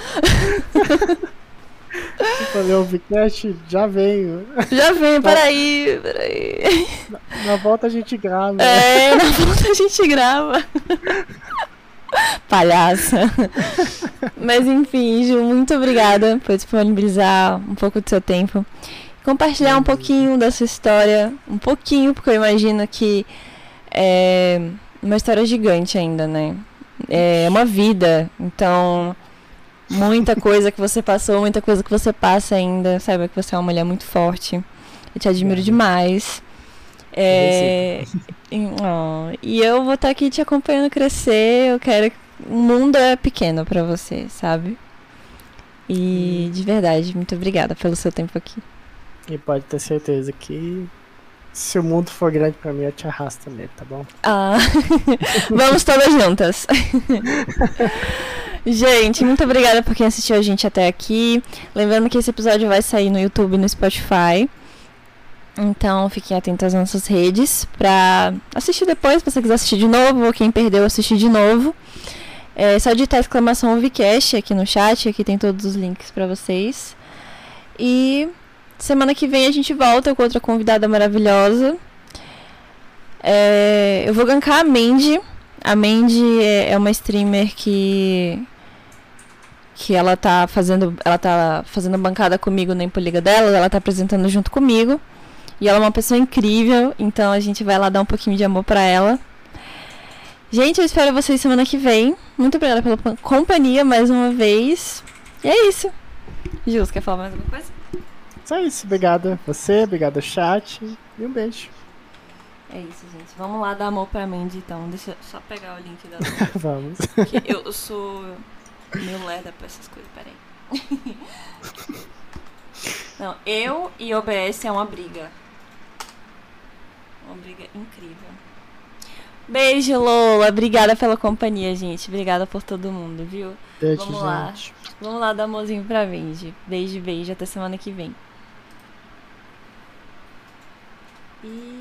Falei, o Vcast já veio. Já veio, peraí, peraí. Na, na volta a gente grava. É, na volta a gente grava. Palhaça. Mas enfim, Ju, muito obrigada por disponibilizar um pouco do seu tempo. Compartilhar um pouquinho da sua história. Um pouquinho, porque eu imagino que é uma história gigante ainda, né? É uma vida. Então, muita coisa que você passou, muita coisa que você passa ainda. Saiba que você é uma mulher muito forte. Eu te admiro demais. É, e, oh, e eu vou estar aqui te acompanhando crescer. Eu quero. O mundo é pequeno para você, sabe? E hum. de verdade, muito obrigada pelo seu tempo aqui. E pode ter certeza que se o mundo for grande pra mim, eu te arrasto nele, tá bom? Ah, vamos todas juntas. gente, muito obrigada por quem assistiu a gente até aqui. Lembrando que esse episódio vai sair no YouTube e no Spotify. Então fiquem atentos às nossas redes pra assistir depois, se você quiser assistir de novo, ou quem perdeu, assistir de novo. É só digitar exclamação Vcast aqui no chat, aqui tem todos os links para vocês. E Semana que vem a gente volta com outra convidada maravilhosa. É, eu vou gankar a Mandy. A Mandy é, é uma streamer que que ela tá fazendo, ela tá fazendo bancada comigo na Impoliga dela, ela tá apresentando junto comigo. E ela é uma pessoa incrível, então a gente vai lá dar um pouquinho de amor pra ela. Gente, eu espero vocês semana que vem. Muito obrigada pela companhia mais uma vez. E é isso. Jus, quer falar mais alguma coisa? Só isso. Obrigada você, obrigado chat e um beijo. É isso, gente. Vamos lá dar amor pra Mandy, então. Deixa eu só pegar o link da. Vamos. eu, eu sou meio lerda pra essas coisas, peraí. Não, eu e OBS é uma briga. Uma briga incrível. Beijo, Lola. Obrigada pela companhia, gente. Obrigada por todo mundo, viu? Beijo, Vamos gente. lá. Vamos lá dar amorzinho pra Vendi. Beijo, beijo. Até semana que vem. E...